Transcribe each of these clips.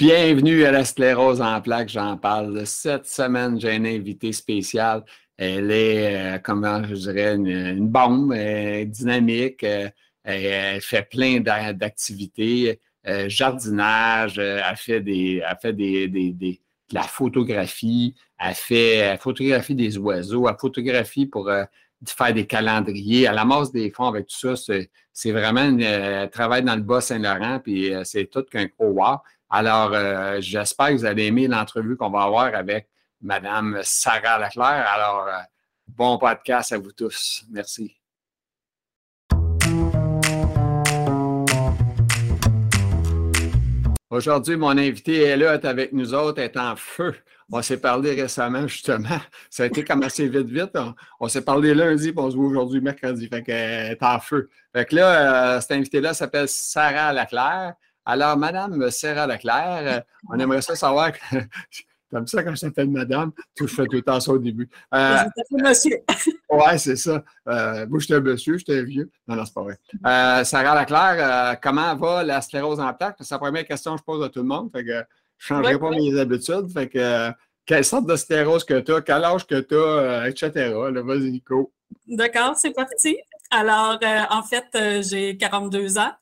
Bienvenue à la sclérose en plaques, j'en parle. Cette semaine, j'ai une invitée spéciale. Elle est, euh, comment je dirais, une, bombe, dynamique. Euh, elle, fait plein d'activités. Euh, jardinage, elle fait, des, elle fait des, de la photographie, elle fait elle photographie des oiseaux, elle photographie pour faire des calendriers. Elle amasse des fonds avec tout ça. C'est vraiment, un travail dans le Bas-Saint-Laurent, puis c'est tout qu'un gros wow. Alors, euh, j'espère que vous allez aimer l'entrevue qu'on va avoir avec Madame Sarah Leclerc. Alors, euh, bon podcast à vous tous. Merci. Aujourd'hui, mon invité est là, est avec nous autres, est en feu. On s'est parlé récemment, justement. Ça a été comme assez vite, vite. On, s'est parlé lundi, puis on se voit aujourd'hui, mercredi. Fait qu'elle est en feu. Fait que là, euh, cet invité-là s'appelle Sarah Leclerc. Alors, Madame Sarah Leclerc, euh, on aimerait ça savoir. Comme ça, quand je t'appelle madame, je fais tout le temps ça au début. Euh, monsieur. oui, c'est ça. Euh, moi, j'étais monsieur, j'étais vieux. Non, non, c'est pas vrai. Euh, Sarah Leclerc, comment va la sclérose en plaques? C'est la première question que je pose à tout le monde. Fait que je ne changerai pas mes habitudes. Fait que, quelle sorte de sclérose que tu as, quel âge que tu as, etc. Vas-y, Nico. D'accord, c'est parti. Alors, euh, en fait, euh, j'ai 42 ans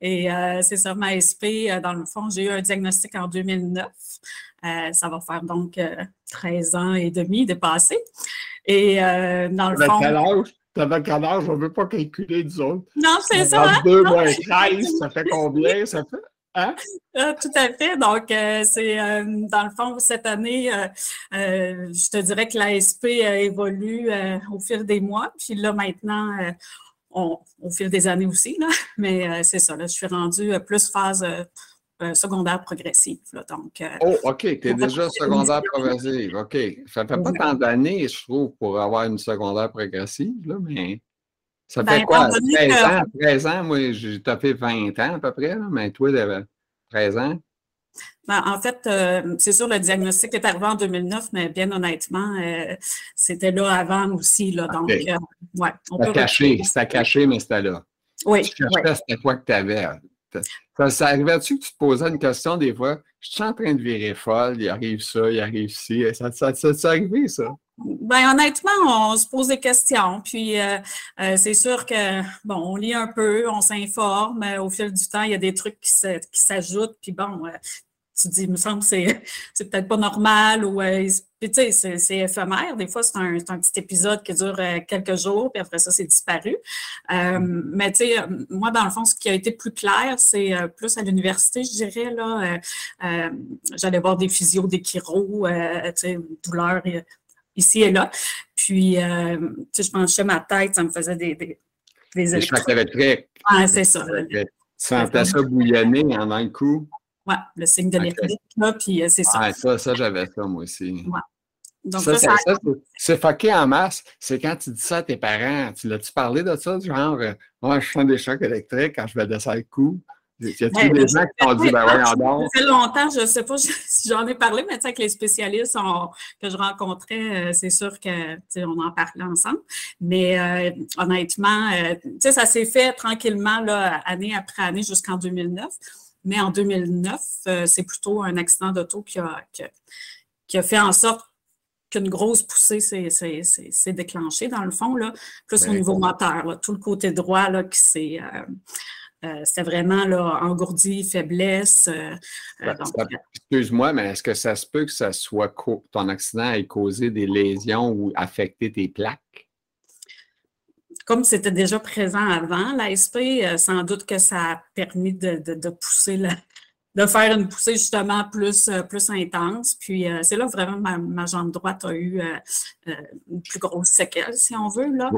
et euh, c'est sur ma SP. dans le fond, j'ai eu un diagnostic en 2009. ça va faire donc 13 ans et demi de passé. Et dans le fond. Quel âge? T'avais quel âge? On ne veut pas calculer, disons. Non, c'est ça. 2 moins 13, ça fait combien? Ça fait? Hein? Ah, tout à fait. Donc, euh, c'est euh, dans le fond, cette année, euh, je te dirais que l'ASP évolue au fil des mois. Puis là, maintenant, au fil des années aussi, là, mais c'est ça, là, je suis rendue plus phase secondaire progressive. donc, oh, OK, tu es déjà secondaire progressive. OK. Ça ne fait pas tant d'années, je trouve, pour avoir une secondaire progressive, là, mais. Ça fait ben, quoi? 13 ans, 13 ans, moi, j'ai tapé 20 ans à peu près, mais toi, tu avais 13 ans? Ben, en fait, euh, c'est sûr, le diagnostic est arrivé en 2009, mais bien honnêtement, euh, c'était là avant aussi. Là, donc, euh, ouais, on peut caché, c'était caché, mais c'était là. Oui. Tu cherchais, c'était quoi que tu avais. Ça, ça arrivait-tu que tu te posais une question des fois? Je suis en train de virer folle, il arrive ça, il arrive ci. Ça, ça, ça, ça arrivé, ça? Ben honnêtement, on se pose des questions. Puis euh, euh, c'est sûr que bon, on lit un peu, on s'informe. Au fil du temps, il y a des trucs qui s'ajoutent. Puis bon, euh, tu dis, il me semble que c'est, peut-être pas normal ou puis tu sais, c'est, éphémère. Des fois, c'est un, un, petit épisode qui dure quelques jours, puis après ça, c'est disparu. Mm. mais tu sais, moi, dans le fond, ce qui a été plus clair, c'est plus à l'université, je dirais, là. j'allais voir des physios, des chiro, tu sais, douleurs ici et là. Puis, euh, tu sais, je penchais ma tête, ça me faisait des, des, des électriques. Ah, c'est ça. Tu sentais ça bouillonner en un coup? Oui, le signe de l'électrique, là, puis euh, c'est ça. Ah, ça, ça j'avais ça, moi aussi. Ouais. Donc, ça, ça, ça, c'est fucké en masse. C'est quand tu dis ça à tes parents. Tu l'as-tu parlé de ça? Genre, euh, moi, je sens des chocs électriques quand je vais descendre le coup. Y a-t-il ben, des gens qui ont dit, ben voyons donc? Ça fait longtemps, je ne sais pas si j'en ai parlé, mais avec les spécialistes que je rencontrais, euh, c'est sûr qu'on en parlait ensemble. Mais euh, honnêtement, euh, ça s'est fait tranquillement, là, année après année, jusqu'en 2009. Mais en 2009, c'est plutôt un accident d'auto qui a, qui, a, fait en sorte qu'une grosse poussée s'est déclenchée, dans le fond, là, plus au niveau moteur, tout le côté droit là, qui s'est euh, c'était vraiment là, engourdi, faiblesse. Euh, euh, excuse-moi, mais est-ce que ça se peut que ça soit ton accident ait causé des lésions ou affecté tes plaques? Comme c'était déjà présent avant, l'ASP, sans doute que ça a permis de, pousser de faire une poussée justement plus, plus intense. Puis c'est là vraiment ma, jambe droite a eu une plus grosse séquelle, si on veut. Là.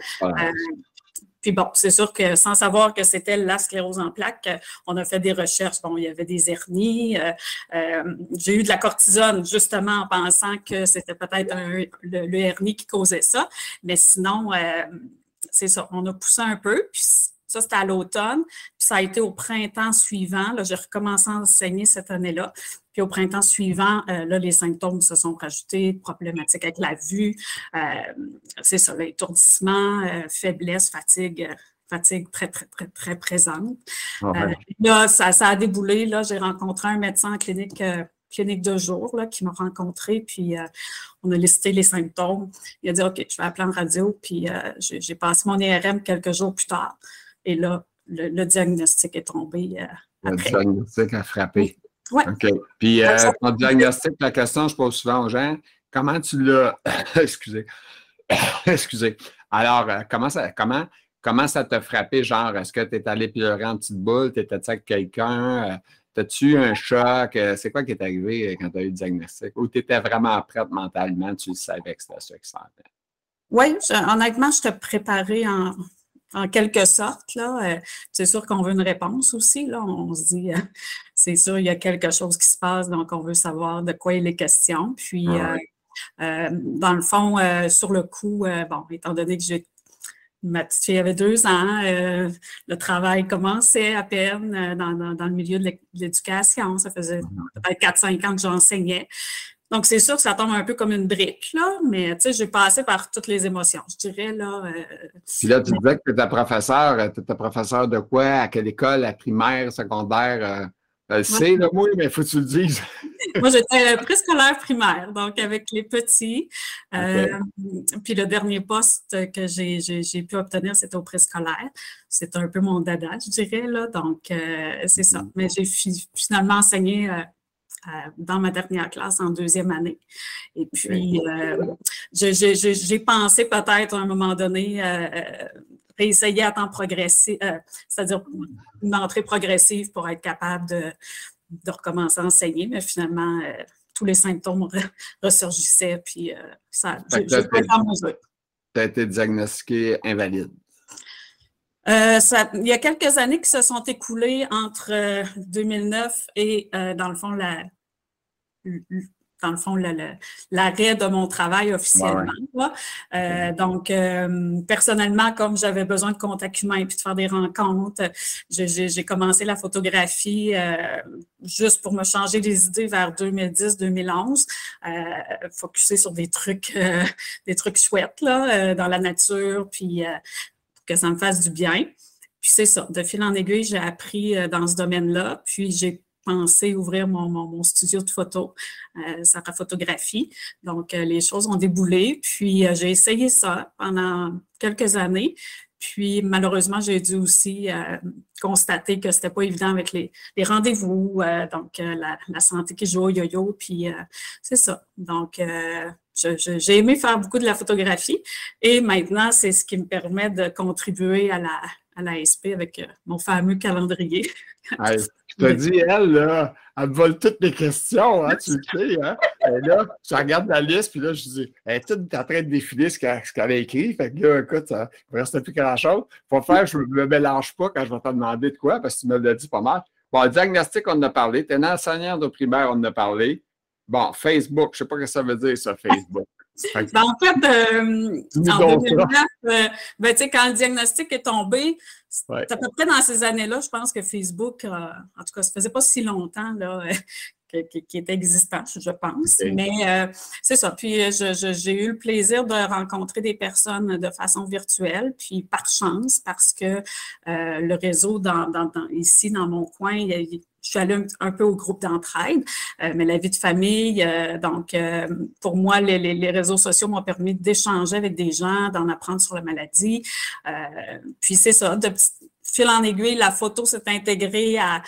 Puis bon, c'est sûr que sans savoir que c'était la sclérose en plaques, on a fait des recherches. Bon, il y avait des hernies. Euh, euh, j'ai eu de la cortisone justement en pensant que c'était peut-être le, hernie qui causait ça. Mais sinon, euh, c'est ça, on a poussé un peu. Puis ça, c'était à l'automne. Puis ça a été au printemps suivant. Là, j'ai recommencé à enseigner cette année-là. Puis au printemps suivant, euh, là, les symptômes se sont rajoutés, problématiques avec la vue, euh, c'est ça, l'étourdissement, euh, faiblesse, fatigue, fatigue très, très, très, très présente. là, ça, ça, a déboulé. Là, j'ai rencontré un médecin en clinique clinique de jour là, qui m'a rencontré, puis euh, on a listé les symptômes. Il a dit OK, je vais appeler en radio, puis euh, j'ai passé mon IRM quelques jours plus tard. Et là, le, diagnostic est tombé. Euh, le diagnostic a frappé. Oui. OK. Puis ton diagnostic, la question que je pose souvent aux gens, comment tu l'as. Excusez. Excusez. Alors, comment ça, comment, comment ça t'a frappé? Genre, est-ce que tu es allé pleurer en petite boule? T'étais avec quelqu'un? As-tu un choc? Euh, c'est quoi qui est arrivé euh, quand tu as eu le diagnostic? Ou tu étais vraiment prête mentalement, tu savais que c'était ça qui s'en Oui, honnêtement, je te préparais en, en quelque sorte. Là. Euh, c'est sûr qu'on veut une réponse aussi. Là. On se dit, c'est sûr, il y a quelque chose qui se passe, donc on veut savoir de quoi il est question. Puis, dans le fond, sur le coup, bon, étant donné que j'ai Ma petite fille avait deux ans. Euh, le travail commençait à peine euh, dans, le milieu de l'éducation. Ça faisait peut-être 4-5 ans que j'enseignais. Donc, c'est sûr que ça tombe un peu comme une brique, là, mais tu sais, j'ai passé par toutes les émotions, je dirais, là. Euh, Puis là, tu disais que tu étais professeur. Tu étais professeur de quoi? À quelle école? À primaire, secondaire? Je le sais, là, moi, mais il faut que tu le dises. moi, j'étais préscolaire primaire, donc avec les petits. Euh, puis le dernier poste que j'ai pu obtenir, c'était au préscolaire. C'est un peu mon dada, je dirais, là. Donc, euh, c'est ça. Mm-hmm. Mais j'ai finalement enseigné euh, dans ma dernière classe en deuxième année. Et puis, j'ai pensé peut-être à un moment donné essayer à temps progressif, euh, c'est-à-dire une entrée progressive pour être capable de, recommencer à enseigner, mais finalement, euh, tous les symptômes ressurgissaient, puis euh, ça, Tu as été diagnostiqué invalide. Il y a quelques années qui se sont écoulées entre 2009 et, dans le fond, la, dans le fond, l'arrêt de mon travail officiellement. Euh, donc, euh, personnellement, comme j'avais besoin de contact humain et puis de faire des rencontres, j'ai commencé la photographie euh, juste pour me changer les idées vers 2010-2011, focuser sur des trucs, des trucs chouettes là, dans la nature, puis que ça me fasse du bien. Puis c'est ça, de fil en aiguille, j'ai appris dans ce domaine-là, puis j'ai pensé ouvrir mon, studio de photo, euh, la Photographie. Donc, euh, les choses ont déboulé. Puis, euh, j'ai essayé ça pendant quelques années. Puis, malheureusement, j'ai dû aussi euh, constater que c'était pas évident avec les, rendez-vous, donc la, santé qui joue au yo-yo, puis c'est ça. Donc, j'ai aimé faire beaucoup de la photographie et maintenant, c'est ce qui me permet de contribuer à la, à l'ASP avec mon fameux calendrier. Je te dis, elle, là, elle me vole toutes les questions, hein, tu le sais. Hein? Et là, je regarde la liste, puis là, je dis, elle est toute en train de défiler ce qu'elle a écrit. Fait que là, écoute, ça, il ne reste plus grand-chose. Faut faire, je ne me mélange pas quand je vais te demander de quoi, parce que tu me l'as dit pas mal. Bon, diagnostic, on en a parlé. Tu es enseignant de primaire, on en a parlé. Bon, Facebook, je ne sais pas ce que ça veut dire, ça, Facebook. Ben, en fait, euh, en 2009, euh, ben, quand le diagnostic est tombé, c'est à peu près dans ces années-là, je pense que Facebook, euh, en tout cas, ça faisait pas si longtemps là, qui, était existant, je pense. Mais c'est ça. Puis j'ai eu le plaisir de rencontrer des personnes de façon virtuelle, puis par chance, parce que le réseau dans, ici, dans mon coin, il, je suis allée un, peu au groupe d'entraide, euh, mais la vie de famille, euh, donc euh, pour moi, les, réseaux sociaux m'ont permis d'échanger avec des gens, d'en apprendre sur la maladie. puis c'est ça, de fil en aiguille, la photo s'est intégrée à,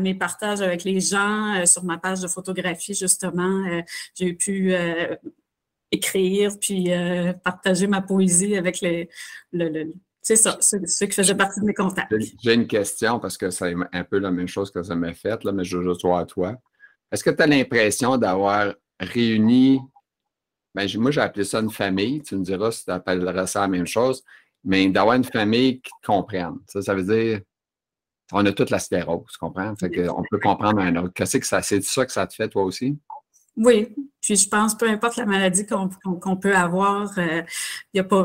mes partages avec les gens sur ma page de photographie, justement. J'ai pu écrire puis partager ma poésie avec les, le, c'est ça, c'est ce qui faisait partie de mes contacts. J'ai une question parce que c'est un peu la même chose que ça m'a fait, là, mais je veux voir à toi. Est-ce que tu as l'impression d'avoir réuni, ben, moi j'ai appelé ça une famille, tu me diras si tu appelleras ça la même chose, mais d'avoir une famille qui te comprenne. Ça, ça veut dire, on a toute la sclérose, tu comprends? Fait on peut comprendre un autre. Qu'est-ce que ça, c'est ça que ça te fait toi aussi? Oui, puis je pense, peu importe la maladie qu'on peut avoir, il n'y a pas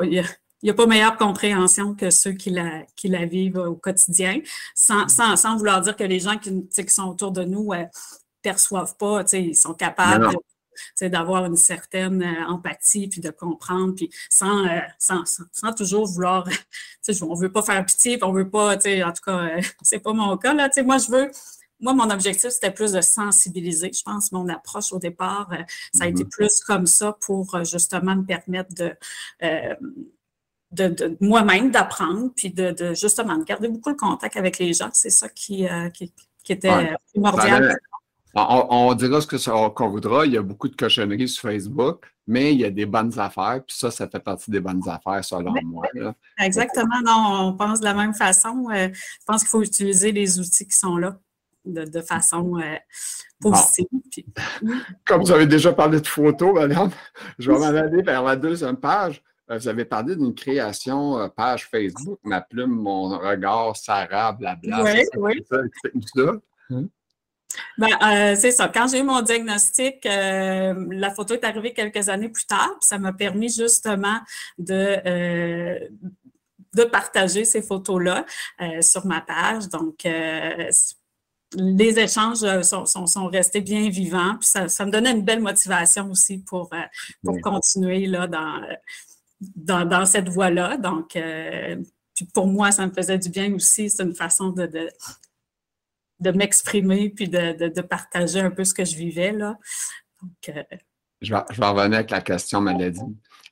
il n'y a pas meilleure compréhension que ceux qui la, qui la vivent au quotidien, sans, vouloir dire que les gens qui, qui sont autour de nous ne euh, perçoivent pas, ils sont capables d'avoir une certaine empathie, puis de comprendre, puis sans, sans, sans, toujours vouloir, on veut pas faire pitié, puis on veut pas, en tout cas, c'est pas mon cas, là, moi, je veux moi, mon objectif, c'était plus de sensibiliser. Je pense mon approche au départ, euh, ça a été mhm. plus comme ça pour euh, justement me permettre de, euh, de, moi-même d'apprendre, puis de, justement de garder beaucoup le contact avec les gens. C'est ça qui, qui, était primordial. On, dira ce qu'on voudra. Il y a beaucoup de cochonneries sur Facebook, mais il y a des bonnes affaires. Puis ça, ça fait partie des bonnes affaires, selon moi. Exactement. Non, on pense de la même façon. je pense qu'il faut utiliser les outils qui sont là de, façon euh, positive. Comme vous avez déjà parlé de photos, madame, je vais m'en aller vers la deuxième page. Euh, vous avez parlé d'une création euh, page Facebook, ma plume, mon regard, Sarah, blabla. Oui, oui. C'est ça? Ben, c'est ça. Quand j'ai eu mon diagnostic, la photo est arrivée quelques années plus tard. ça m'a permis justement de, de partager ces photos-là sur ma page. Donc, les échanges euh, sont, restés bien vivants. Puis ça, me donnait une belle motivation aussi pour, euh, pour continuer là, dans, dans, cette voie-là. Donc, euh, pour moi, ça me faisait du bien aussi. C'est une façon de, de, m'exprimer puis de, partager un peu ce que je vivais. Là. je, vais, je vais revenir avec la question maladie.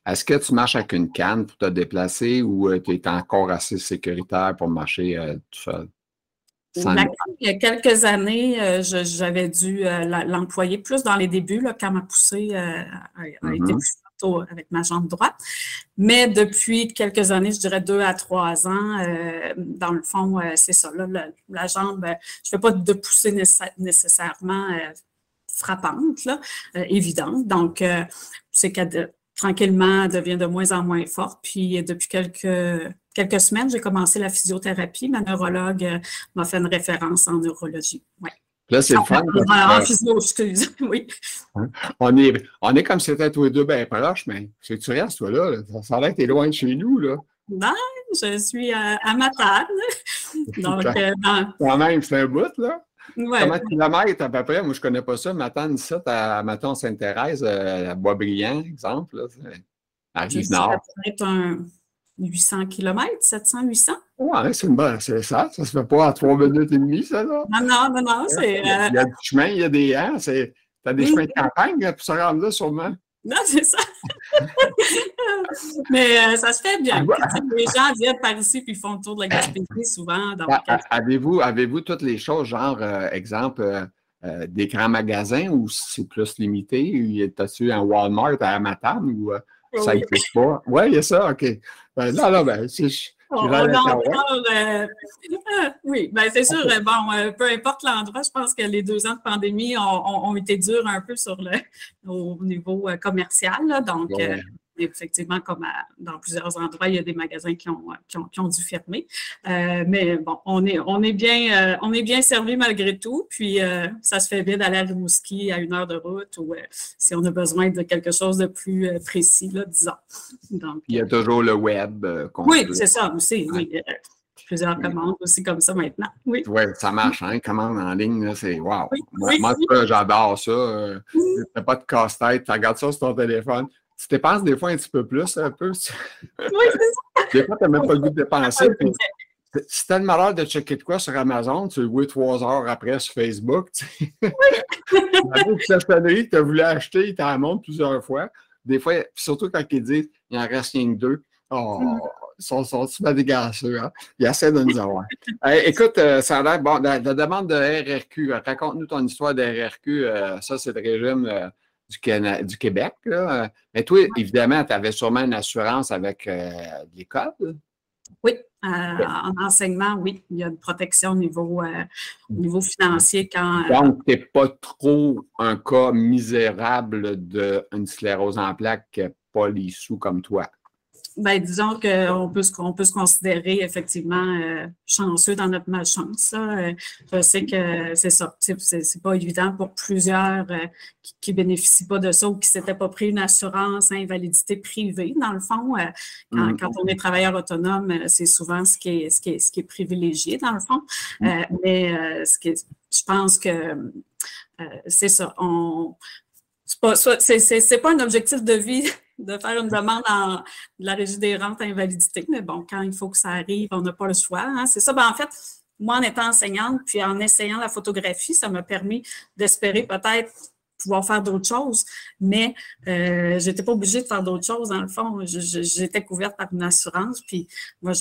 Est-ce que tu marches avec une canne pour te déplacer ou tu es encore assez sécuritaire pour marcher tout seul? il y a quelques années, euh, j'avais dû euh, l'employer plus dans les débuts, là, quand ma poussée euh, a, été mm-hmm. plus avec ma jambe droite. Mais depuis quelques années, je dirais deux à trois ans, dans le fond, c'est ça. la, jambe, je ne fais pas de poussée nécessairement frappante, là, évidente. Donc, c'est qu'elle tranquillement devient de moins en moins forte. Puis depuis quelques quelques semaines, j'ai commencé la physiothérapie. Ma neurologue euh, m'a fait une référence en neurologie. Là, c'est le fun. En, physio, excuse. oui. On est, on est comme si c'était tous les deux bien proches, mais c'est tu restes, toi, là. Ça a l'air que tu loin de chez nous, là. Non, je suis à, à Matane. Donc, euh, Quand même, c'est un bout, là. Ouais. Comment de kilomètres à peu près? Moi, je ne connais pas ça. Matane, ça, à Maton Sainte-Thérèse, euh, à Boisbriand, exemple. Là, à Rive-Nord. peut-être un 800 km, 700, 800? Oui, c'est une bonne, c'est ça. Ça se fait pas à trois minutes et demie, ça, là. Non, non, non, non. C'est, il, y a, il y a du chemin, il y a des. Hein, c'est, t'as des chemins de campagne pour se rendre là, sûrement. Non, c'est ça. Mais euh, ça se fait bien. les gens viennent par ici puis font le tour de la Gaspésie souvent. Ah, avez-vous, avez-vous toutes les choses, genre, euh, exemple, euh, des grands magasins ou c'est plus limité? T'as-tu un Walmart à Matane ou ça n'existe pas? Oui, il y a ça, OK. Ben, non, non, ben, c'est. On, on encore, euh, oui, ben c'est sûr, bon, euh, peu importe l'endroit, je pense que les deux ans de pandémie ont, ont, été durs un peu sur le, au niveau euh, commercial. Là, donc, effectivement, comme dans plusieurs endroits, il y a des magasins qui ont, qui ont, dû fermer. Euh, mais bon, on est, on est bien, euh, on est bien servi malgré tout. Puis euh, ça se fait bien d'aller à Rimouski à une heure de route ou si on a besoin de quelque chose de plus précis, là, disons. Donc, il y a toujours le web. oui, c'est ça aussi. Oui. Plusieurs commandes aussi comme ça maintenant. Oui, ouais, ça marche, hein? Commande en ligne, c'est wow. moi, j'adore ça. Tu pas de casse-tête, tu regardes ça sur ton téléphone tu dépenses des fois un petit peu plus, un peu. Oui, c'est ça. Des fois, tu n'as même pas le goût de dépenser. si tu as le malheur de checker de quoi sur Amazon, tu le vois trois heures après sur Facebook. Tu. Oui. tu as voulu acheter, il t'en montre plusieurs fois. Des fois, surtout quand ils disent il en reste rien que deux. Oh, mm. ils sont, sont super dégueulasseux. Hein? Ils essaient de nous avoir. écoute, euh, ça a l'air. Bon, la, demande de RRQ, raconte-nous ton histoire de RRQ. Euh, ça, c'est le régime. Euh, du, Québec. Mais toi, évidemment, tu avais sûrement une assurance avec euh, l'école. Oui, euh, en enseignement, oui. Il y a une protection au niveau, euh, niveau financier quand. Donc, tu n'es pas trop un cas misérable d'une sclérose en plaques qui n'a pas les sous comme toi. Ben, disons qu'on peut, on peut se considérer effectivement euh, chanceux dans notre malchance. Euh, je sais que c'est ça. C'est pas évident pour plusieurs euh, qui ne bénéficient pas de ça ou qui ne s'étaient pas pris une assurance invalidité privée. Dans le fond, mm. quand, on est travailleur autonome, c'est souvent ce qui, est, ce, qui est, ce qui est privilégié, dans le fond. Mm. mais ce je pense que c'est ça. On, c'est pas, un objectif de vie de faire une demande en, la Régie des rentes invalidité, mais bon, quand il faut que ça arrive, on n'a pas le choix. Hein. C'est ça. Ben, en fait, moi, en étant enseignante, puis en essayant la photographie, ça m'a permis d'espérer peut-être pouvoir faire d'autres choses, mais euh, je n'étais pas obligée de faire d'autres choses, dans le fond. J'étais couverte par une assurance, puis moi,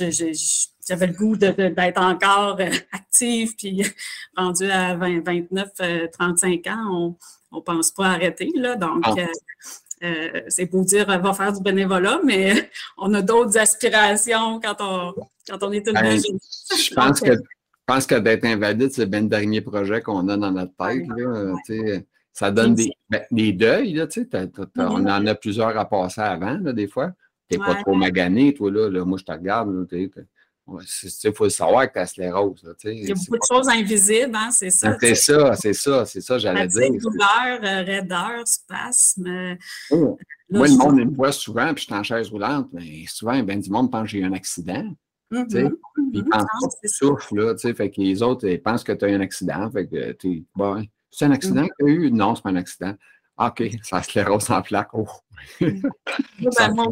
j'avais le goût d'être encore euh, active, puis rendue à 20, 29, 35 ans, on ne pense pas arrêter, là, donc... Ah. Euh, c'est pour dire va faire du bénévolat, mais on a d'autres aspirations quand on, quand on est une ben, Je pense que, pense que d'être invalide, c'est bien le dernier projet qu'on a dans notre tête. Là, ça donne des, ben, des deuils, là, on en a plusieurs à passer avant, là, des fois. Tu n'es pas trop magané, toi, là, là, moi, je te regarde, il faut le savoir que tu as sclérose. Là, il y a beaucoup de choses invisibles, hein, c'est ça. C'est ça, c'est ça, c'est ça, j'allais dire. douleur, euh, raideur, spasme. Euh, oh. Moi, le monde me voit souvent, puis je suis en chaise roulante, mais souvent, ben, du monde pense que j'ai eu un accident. Mm -hmm. Ils pensent que tu souffles, là, fait que les autres ils pensent que tu as eu un accident. Fait que, bon, c'est un accident que tu as eu? Non, c'est pas un accident. Ah, OK, ça sclérose en plaque. Oh. ben, moi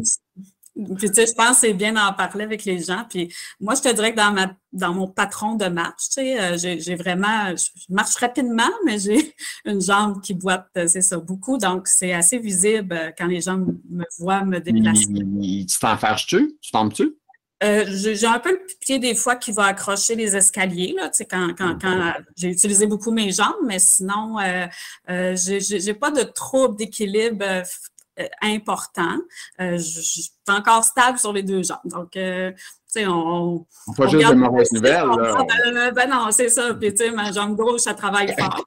puis, tu sais, je pense que c'est bien d'en parler avec les gens. Puis, moi, je te dirais que dans, ma, dans mon patron de marche, tu sais, euh, j'ai vraiment, je marche rapidement, mais j'ai une jambe qui boite, euh, c'est ça, beaucoup. Donc, c'est assez visible euh, quand les gens me voient me déplacer. Tu t'en fâches-tu? Tu tombes-tu? Euh, j'ai un peu le pied des fois qui va accrocher les escaliers, là, quand, quand, quand j'ai utilisé beaucoup mes jambes, mais sinon, euh, euh, j'ai pas de trouble d'équilibre important. je, suis encore stable sur les deux jambes. Donc, sais, on. Pas juste de mauvaises nouvelles, là. Ben, non, c'est ça. Puis, tu sais, ma jambe gauche, ça travaille fort.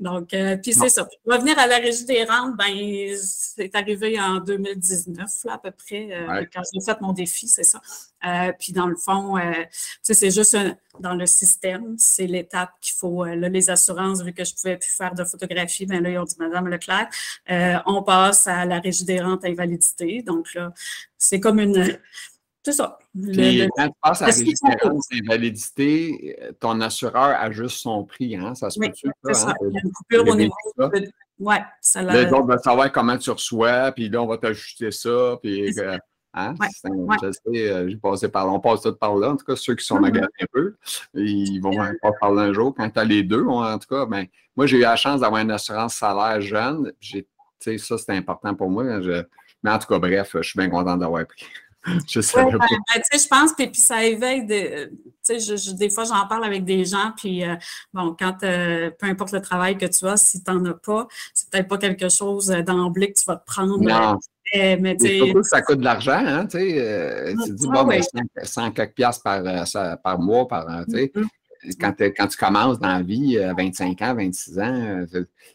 Donc, euh, puis c'est ça. Revenir à la régie des rentes, ben, c'est arrivé en 2019, là, à peu près, euh, quand j'ai fait mon défi, c'est ça. Euh, puis, dans le fond, tu sais, c'est juste dans le système, c'est l'étape qu'il faut. là, les assurances, vu que je ne pouvais plus faire de photographie, ben là, ils ont dit, Madame Leclerc, on passe à la régie des rentes invalidité. Donc, là, c'est comme une c'est ça. Puis, quand tu passes à la régistrance d'invalidité, ton assureur ajuste son prix, hein? Ça se oui, peut-tu? C'est ça. Hein? Il y a une coupure au niveau de... Oui, ça l'a... Là, on va savoir comment tu reçois, puis là, on va t'ajuster ça, puis... Hein? Ouais, Je sais, euh, j'ai passé par là. On passe tout par là. En tout cas, ceux qui sont magasins un peu, ils vont pas parler un jour. Quand tu as les deux, en tout cas, ben, moi, j'ai eu la chance d'avoir une assurance salaire jeune. Ça, c'est important pour moi. Mais en tout cas, bref, je suis bien content d'avoir pris. je sais ben, ben, je pense, puis, puis ça éveille, de, je, des fois j'en parle avec des gens, puis euh, bon, quand, euh, peu importe le travail que tu as, si tu n'en as pas, c'est peut-être pas quelque chose euh, d'emblée que tu vas te prendre. Non. mais, mais surtout ça coûte de l'argent, hein, tu sais. tu dis, bon, ben, 100, quelques piastres par, par mois, par, tu sais. Mm-hmm quand, quand, tu commences dans la vie à 25 ans, 26 ans,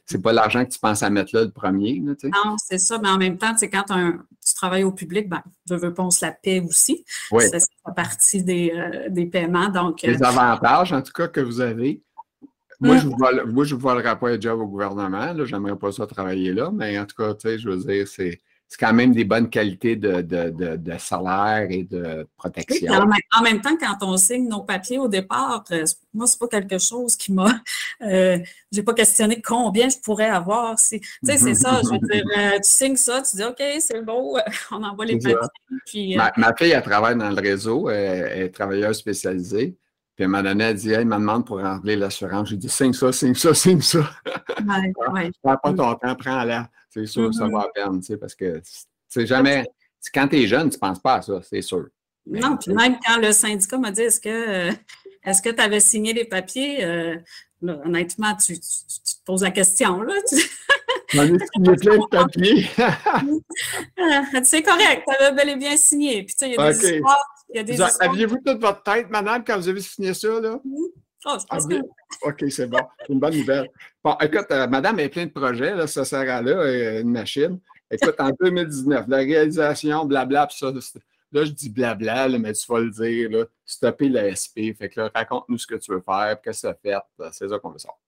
c'est pas l'argent que tu penses à mettre là le premier. Là, non, c'est ça, mais en même temps, quand tu travailles au public, ben, je veux pas, on se la paie aussi. Oui. Ça fait partie des, euh, des paiements. Donc, Les euh, avantages, en tout cas, que vous avez. Moi, mm. je ne volerai pas un job au gouvernement. J'aimerais pas ça travailler là, mais en tout cas, je veux dire, c'est c'est quand même des bonnes qualités de, de, salaire et de protection. en, même, temps, quand on signe nos papiers au départ, euh, moi, c'est pas quelque chose qui m'a. Euh, j'ai pas questionné combien je pourrais avoir. Tu sais, c'est ça. Je veux dire, euh, tu signes ça, tu dis OK, c'est beau, on envoie les papiers. ma, fille, elle travaille dans le réseau, elle, est travailleuse spécialisée. Puis m'a donné, elle dit, elle me demande pour remplir l'assurance. J'ai dit, signe ça, signe ça, signe ça. Ouais, ouais. Prends pas ton temps, prends-la. C'est sûr, ça mm-hmm. va à peine, tu sais, parce que c'est jamais. Quand tu es jeune, tu ne penses pas à ça, c'est sûr. non, puis même quand le syndicat m'a dit, est-ce que est-ce que tu avais signé les papiers? Euh, honnêtement, tu, tu, te poses la question, là. J'en ai signé plein de papiers? c'est correct, tu avais bel et bien signé. Puis, tu sais, il y a des histoires Aviez-vous toute votre tête, madame, quand vous avez signé ça, là? Oh, que... OK, c'est bon. C'est une bonne nouvelle. Bon, écoute, euh, madame a plein de projets, là, ça sert à là, euh, une machine. Écoute, en 2019, la réalisation, blabla, puis ça, là, je dis blabla, là, mais tu vas le dire, là, stopper l'ASP. Fait que là, raconte-nous ce que tu veux faire, qu'est-ce que tu as fait. C'est ça qu'on veut savoir.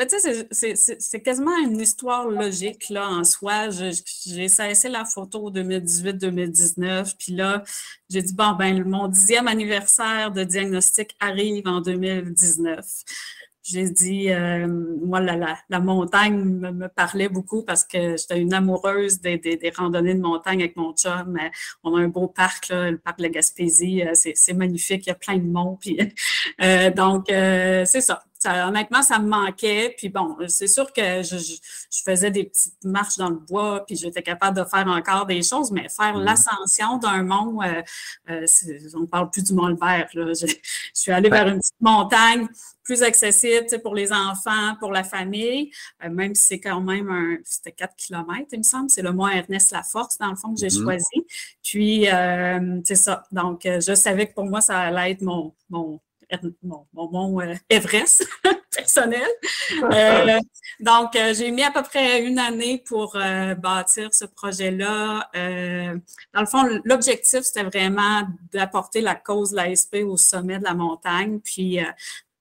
Mais tu sais, c'est quasiment une histoire logique là, en soi. J'ai cessé la photo 2018-2019, puis là, j'ai dit, bon, ben, mon dixième anniversaire de diagnostic arrive en 2019. j'ai dit, euh, moi, la, la, montagne me, parlait beaucoup parce que j'étais une amoureuse des, des, randonnées de montagne avec mon chum. On a un beau parc, là, le parc de la Gaspésie. Euh, c'est magnifique, il y a plein de monts. Puis, euh, donc, c'est ça. Ça. Honnêtement, ça me manquait. Puis bon, c'est sûr que je, je, faisais des petites marches dans le bois, puis j'étais capable de faire encore des choses, mais faire mmh. l'ascension d'un mont, on ne parle plus du Mont Vert. Je, je, suis allée vers une petite montagne plus accessible pour les enfants, pour la famille, euh, même si c'est quand même un, c'était 4 km, il me semble, c'est le mont Ernest Laforce, dans le fond, que j'ai mm-hmm. choisi. Puis, euh, c'est ça. Donc, euh, je savais que pour moi, ça allait être mon, mon mon, mon, Everest personnel. donc, j'ai mis à peu près une année pour bâtir ce projet-là. dans le fond, l'objectif, c'était vraiment d'apporter la cause de l'ASP au sommet de la montagne, puis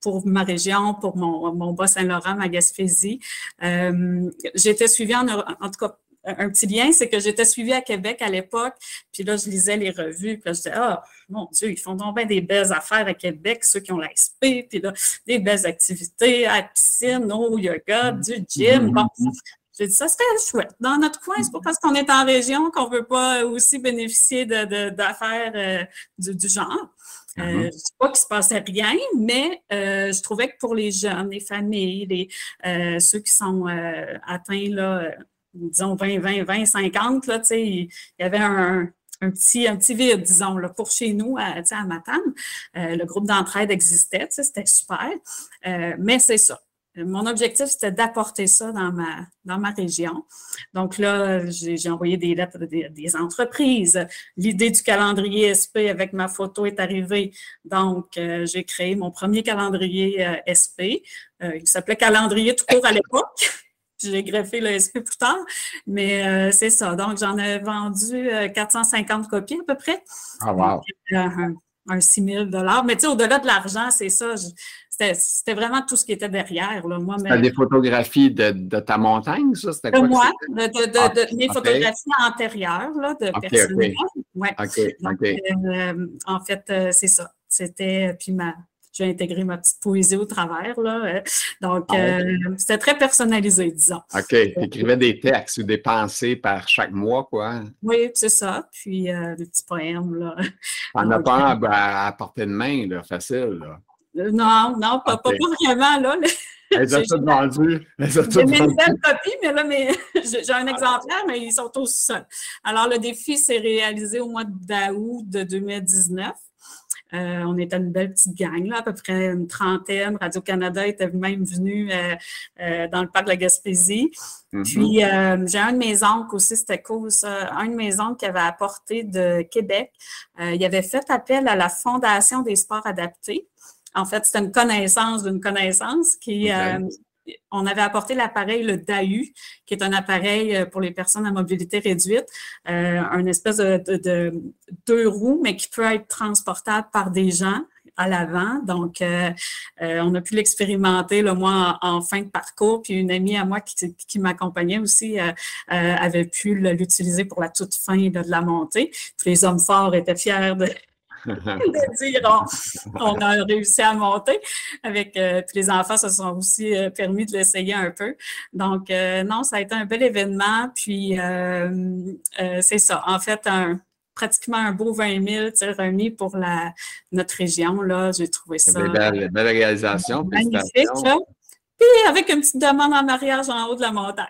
pour ma région, pour mon, mon Bas-Saint-Laurent, ma Gaspésie. Euh, j'étais suivie en, en tout cas, un petit lien, c'est que j'étais suivie à Québec à l'époque, puis là, je lisais les revues, puis là, je disais, ah, mon Dieu, ils font donc bien des belles affaires à Québec, ceux qui ont l'ASP, puis là, des belles activités à la piscine, au yoga, du gym. Bon, j'ai dit, ça serait chouette. Dans notre coin, c'est pas parce qu'on est en région qu'on ne veut pas aussi bénéficier d'affaires de, euh, du, du, genre. Euh, mm-hmm. je ne sais pas qu'il ne se passait rien, mais euh, je trouvais que pour les jeunes, les familles, les, euh, ceux qui sont atteints, là, disons 20, 20, 20, 50, là, il y avait un, un petit, un petit vide, disons, là, pour chez nous, à, à Matane. le groupe d'entraide existait, c'était super. mais c'est ça. Mon objectif, c'était d'apporter ça dans ma, dans ma région. Donc là, j'ai envoyé des lettres des, des entreprises. L'idée du calendrier SP avec ma photo est arrivée. Donc, euh, j'ai créé mon premier calendrier euh, SP. Euh, il s'appelait calendrier tout court à l'époque. J'ai greffé le SP plus tard, mais c'est ça. Donc, j'en ai vendu 450 copies à peu près. Ah, wow! un, un 6 000 Mais tu sais, au-delà de l'argent, c'est ça c'était vraiment tout ce qui était derrière. Là. Moi, mais... des photographies de, de, ta montagne, ça? C'était quoi? De moi, de, de, ah, mes photographies antérieures là, de okay, personnel. Ouais. Donc, euh, en fait, euh, c'est ça. C'était, puis ma, j'ai intégré ma petite poésie au travers. Là. Euh, donc, ah c'était très personnalisé, disons. OK. Tu écrivais des textes ou des pensées par chaque mois, quoi. Oui, c'est ça. Puis des petits poèmes. Là. On as pas à, à, portée de main, là, facile. Là. Non, non, pas, pas, vraiment, là. Elles ont toutes vendues? J'ai mis une belle copie, mais là, mais, j'ai un exemplaire, mais ils sont tous seuls. Alors, le défi s'est réalisé au mois d'août de 2019. Euh, on était une belle petite gang, là, à peu près une trentaine. Radio-Canada était même venu euh, euh, dans le parc de la Gaspésie. Mm-hmm. Puis, j'ai un de mes oncles aussi, c'était cool ça, un de mes oncles qui avait apporté de Québec. il avait fait appel à la Fondation des sports adaptés. En fait, c'était une connaissance d'une connaissance qui. Euh, on avait apporté l'appareil, le DAU, qui est un appareil euh, pour les personnes à mobilité réduite, euh, un espèce de, deux roues, mais qui peut être transportable par des gens à l'avant. Donc, on a pu l'expérimenter, le moi, en, fin de parcours. Puis une amie à moi qui, qui m'accompagnait aussi avait pu l'utiliser pour la toute fin de la montée. Puis les hommes forts étaient fiers de, de dire on, a réussi à monter. Avec euh, les enfants se sont aussi euh, permis de l'essayer un peu. Donc, euh, non, ça a été un bel événement. Puis, c'est ça. En fait, un, pratiquement un beau 20 000 remis pour la, notre région. Là, j'ai trouvé ça. Belle, belle réalisation. Magnifique. Puis, avec une petite demande en mariage en haut de la montagne.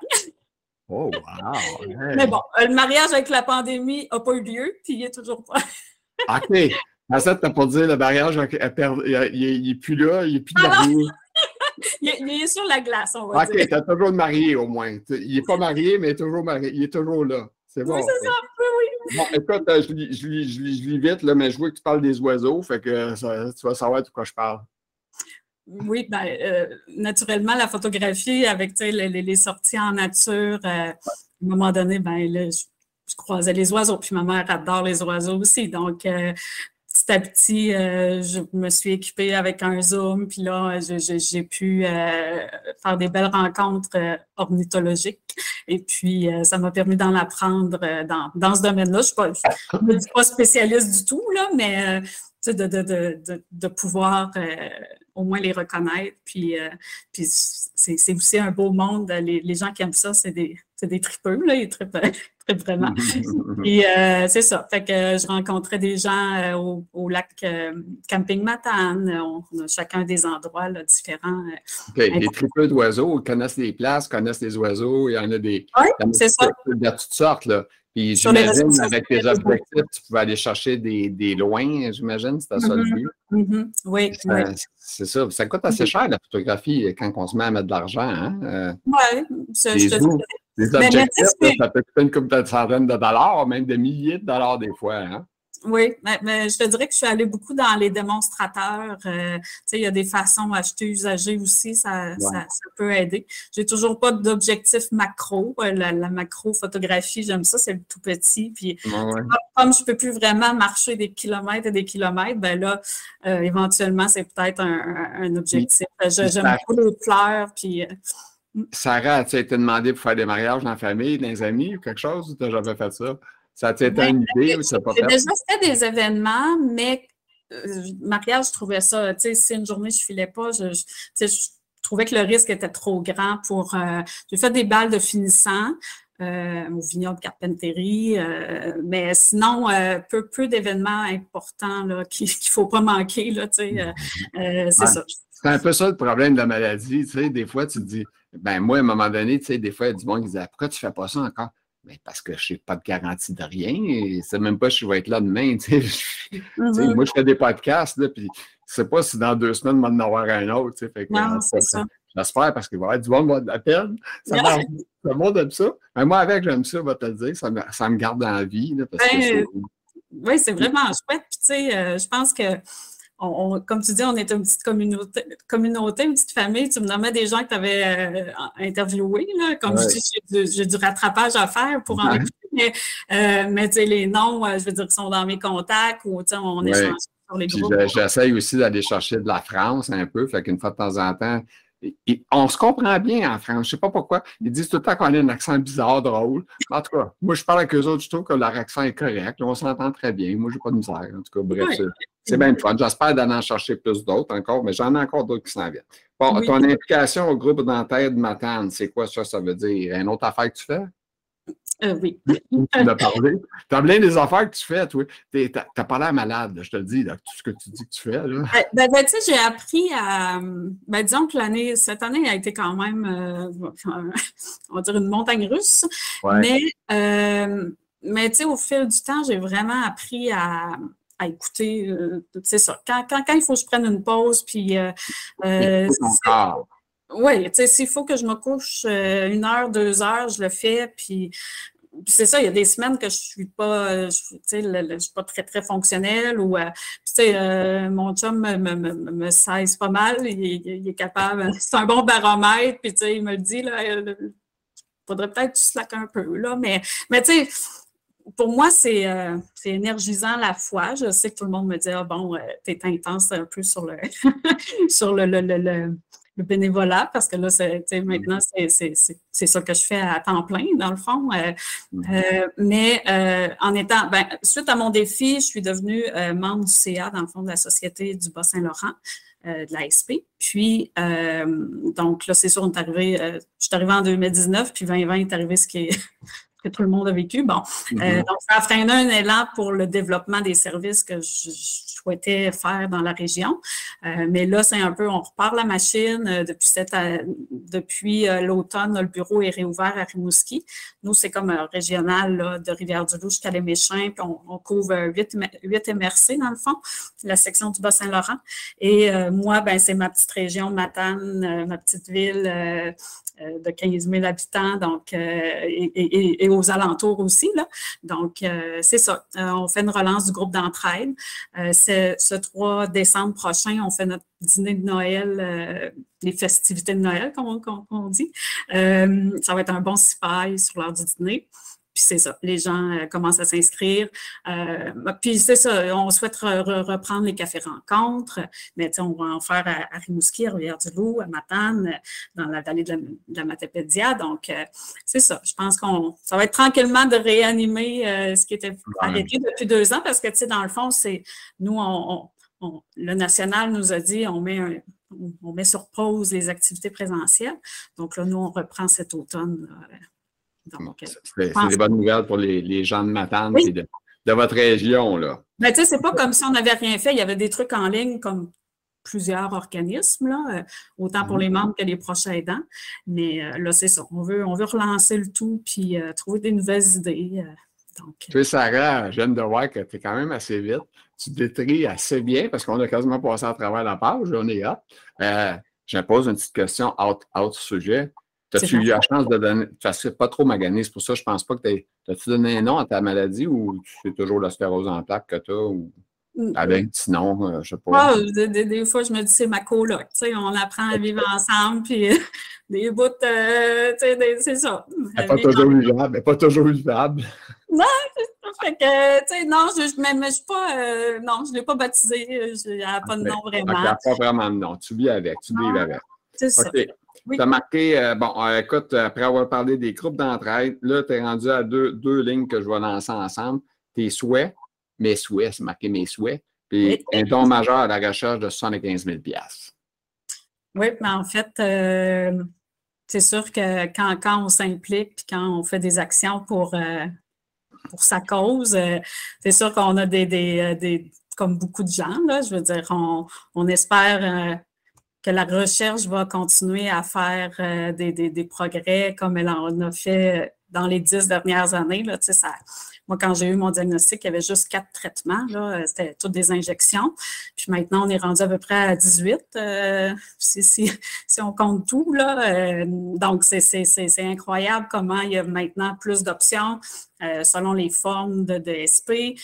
Oh, wow! Mais bon, le mariage avec la pandémie n'a pas eu lieu, puis il est toujours pas. OK. En fait, t'as pas dit le mariage, il n'est plus là, il n'est plus ah marié. il, est sur la glace, on va dire. OK, t'as toujours marié au moins. Il n'est pas marié, mais il est toujours marié. Il est toujours là. C'est bon. Oui, c'est ça, oui. Bon, écoute, euh, je lis, je, lis, je, lis, vite, là, mais je vois que tu parles des oiseaux, fait que tu vas savoir de quoi je parle. Oui, ben, euh, naturellement, la photographie avec les, les, sorties en nature, euh, à un moment donné, ben, là, je croisais les oiseaux. Puis ma mère adore les oiseaux aussi. Donc, euh, petit à petit, je me suis équipée avec un Zoom, puis là, j'ai pu faire des belles rencontres ornithologiques. Et puis, ça m'a permis d'en apprendre dans, dans ce domaine-là. Je ne suis pas spécialiste du tout, là, mais de, de, de, de, pouvoir au moins les reconnaître. Puis, puis c'est aussi un beau monde. Les, les gens qui aiment ça, c'est des, des tripeux, là, ils trippent, vraiment. Et euh, c'est ça. Fait que je rencontrais des gens euh, au, au, lac euh, Camping Matane. On, a chacun des endroits là, différents. les tripeux d'oiseaux connaissent les places, connaissent les oiseaux. Il y en a des. Oui, c'est ça. De toutes sortes, là. Puis j'imagine, avec tes objectifs, tu pouvais aller chercher des, des loins, j'imagine, c'était ça le mm-hmm. but. Mm-hmm. Oui, oui. C'est ça. Ça coûte assez cher, la photographie, quand on se met à mettre de l'argent. Hein? oui, je te dis les objectifs, ça peut coûter une couple de centaines de dollars, même des milliers de dollars des fois. Hein? Oui, mais, je te dirais que je suis allée beaucoup dans les démonstrateurs. Euh, tu sais, il y a des façons d'acheter usagé aussi, ça, ça, peut aider. J'ai toujours pas d'objectif macro. Euh, la, macro-photographie, j'aime ça, c'est le tout petit. Puis comme je peux plus vraiment marcher des kilomètres et des kilomètres, ben là, euh, éventuellement, c'est peut-être un, objectif. J'aime beaucoup les fleurs, puis Sarah, as-tu été demandé pour faire des mariages dans la famille, dans les amis ou quelque chose ou tu n'as jamais fait ça? Ça a-tu été une idée ou ça pas fait? J'ai déjà fait des événements, mais euh, mariage, je trouvais ça, tu sais, si une journée je ne filais pas, je, trouvais que le risque était trop grand pour. Euh, j'ai fait des balles de finissant. Euh, au vignoble Carpenterie, mais sinon, peu, peu d'événements importants qu'il ne faut pas manquer. Là, c'est ça. C'est un peu ça le problème de la maladie. Tu sais, des fois, tu te dis, ben moi, à un moment donné, tu sais, des fois, il y a du monde qui disait Pourquoi tu ne fais pas ça encore? Ben, parce que je n'ai pas de garantie de rien. Et c'est même pas si je vais être là demain. Tu sais. Mm-hmm. Moi, je fais des podcasts, là, puis je sais pas si dans deux semaines, je vais en avoir un autre. Tu sais. fait que, non, c'est ça. J'espère parce qu'il va y avoir du monde de la peine. Ça le monde aime ça. Mais moi, avec, j'aime ça, je vais te le dire. Ça me, ça me garde dans la vie. Là, parce ben, oui, c'est vraiment chouette. Puis, tu sais, euh, je pense que comme tu dis, on est une petite communauté, communauté, une petite famille. Tu me nommais des gens que tu avais euh, interviewés. Là. Comme je dis, j'ai du, rattrapage à faire pour en écouter. Mais, euh, mais les noms, euh, je veux dire, sont dans mes contacts ou on échange sur les groupes. J'essaye aussi d'aller chercher de la France un peu. Fait qu'une fois de temps en temps, on se comprend bien en France. Je ne sais pas pourquoi. Ils disent tout le temps qu'on a un accent bizarre, drôle. En tout cas, moi, je parle avec eux autres, je trouve que leur accent est correct. On s'entend très bien. Moi, je n'ai pas de misère. En tout cas, bref, c'est bien fun. J'espère d'en en chercher plus d'autres encore, mais j'en ai encore d'autres qui s'en viennent. Bon, ton implication au groupe d'entraide Matane, c'est quoi ça, ça veut dire? Une autre affaire que tu fais? Euh, oui. tu m'as parlé. Tu as plein des affaires que tu fais, toi. Tu n'as pas l'air malade, je te le dis, tout ce que tu dis que tu fais. Là. Ben, ben, ben tu sais, j'ai appris à. Ben, disons que l'année, cette année a été quand même, euh, on va dire, une montagne russe. Mais, euh, mais tu sais, au fil du temps, j'ai vraiment appris à, à écouter. c'est ça. Quand, quand, quand, il faut que je prenne une pause, puis. Oui, tu sais, s'il faut que je me couche euh, une heure, deux heures, je le fais. Puis, c'est ça, il y a des semaines que je suis pas, je, sais, je suis pas très, très fonctionnelle ou, euh, euh, mon chum me, me, me, cesse pas mal. Il, est capable, c'est un bon baromètre. Puis, tu sais, il me le dit, il faudrait peut-être que tu slack un peu, là. Mais, mais tu sais, pour moi, c'est énergisant la foi. Je sais que tout le monde me dit, ah bon, tu es intense un peu sur le, sur le, le, le bénévolat, parce que là, c'est, maintenant, c'est ça que je fais à temps plein, dans le fond. Euh, mm-hmm. euh, mais euh, en étant, ben, suite à mon défi, je suis devenue membre du CA, dans le fond, de la Société du Bas-Saint-Laurent. de l'ASP. Puis, donc là, c'est sûr, on est arrivé, je suis arrivée en 2019, puis 2020 est arrivé ce qui est que tout le monde a vécu. Bon, mm-hmm. donc ça a freiné un élan pour le développement des services que je, souhaitais faire dans la région. Euh, mais là, c'est un peu, on repart la machine. Euh, depuis cette, euh, depuis l'automne, le bureau est réouvert à Rimouski. Nous, c'est comme un régional de Rivière-du-Loup jusqu'à les Méchins, puis on, couvre huit, MRC dans le fond, la section du Bas-Saint-Laurent. Et moi, ben, c'est ma petite région, Matane, ma petite ville de 15 000 habitants, donc, et, et, aux alentours aussi. Là. Donc, c'est ça. on fait une relance du groupe d'entraide ce, 3 décembre prochain, on fait notre dîner de Noël, euh, les festivités de Noël, comme on, dit. Euh, ça va être un bon cipaille sur l'heure du dîner. C'est ça, les gens commencent à s'inscrire. puis c'est ça, on souhaite reprendre les cafés rencontres, mais on va en faire à, Rimouski, à Rivière-du-Loup, à Matane, dans la vallée de la, Matapédia. Donc, c'est ça. Je pense qu'on ça va être tranquillement de réanimer ce qui était arrêté depuis deux ans parce que, tu sais, dans le fond, c'est nous, on, le national nous a dit on met, on met sur pause les activités présentielles. Donc là, nous, on reprend cet automne. C'est des bonnes nouvelles pour les, gens de Matane et de, votre région. Là. Mais tu sais, c'est pas comme si on n'avait rien fait. Il y avait des trucs en ligne comme plusieurs organismes, là, euh, autant pour les mhm. membres que les prochains aidants. Mais euh, là, c'est ça. On veut, on veut relancer le tout puis euh, trouver des nouvelles idées. donc, tu sais, Sarah, j'aime de voir que tu es quand même assez vite. Tu détries assez bien parce qu'on a quasiment passé à travers la page. On est hâte. je pose une petite question out, out sujet. As-tu eu la chance de donner. Tu n'as pas trop magané, c'est pour ça que je ne pense pas que tu As-tu donné un nom à ta maladie ou c'est toujours la sclérose en plaques que tu as? Ou... Mm. Avec un petit nom, euh, je sais pas. Ah, des, fois, je me dis c'est ma coloc. On apprend à vivre ensemble, puis des bouts, euh, c'est ça. Elle n'est pas toujours vivable. Elle pas toujours vivable. Non, fait que, non, je ne suis pas. Euh, non, je l'ai pas baptisé. Elle n'a pas de nom vraiment. Elle n'a pas vraiment de nom. Tu vis avec. Tu vis avec. C'est ça. Tu as marqué, bon, écoute, après avoir parlé des groupes d'entraide, là, tu es rendu à deux, deux lignes que je vais lancer ensemble. Tes souhaits, mes souhaits, c'est marqué mes souhaits, puis un don majeur à la recherche de 75 000 Oui, mais en fait, euh, c'est sûr que quand, quand on s'implique puis quand on fait des actions pour, euh, pour sa cause, euh, c'est sûr qu'on a des, des, comme beaucoup de gens, là, je veux dire, on, on espère la recherche va continuer à faire des, des, progrès comme elle en a fait dans les dix dernières années. Là, ça, moi, quand j'ai eu mon diagnostic, il y avait juste quatre traitements. Euh, c'était toutes des injections. Puis maintenant, on est rendu à peu près à 18, euh, si, si, si, on compte tout. Là. Euh, donc, c'est incroyable comment il y a maintenant plus d'options selon les formes de, de SP.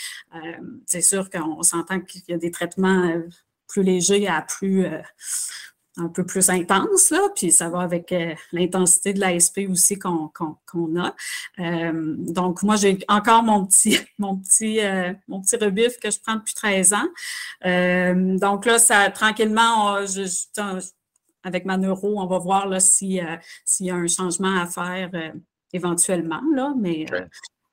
c'est sûr qu'on s'entend qu'il y a des traitements plus légers à plus un peu plus intense, là, puis ça va avec euh, l'intensité de l'ASP aussi qu'on a. Euh, donc, moi, j'ai encore mon petit, mon petit, euh, mon petit rebif que je prends depuis 13 ans. donc là, ça tranquillement, avec ma neuro, on va voir s'il y a un changement à faire éventuellement, là, mais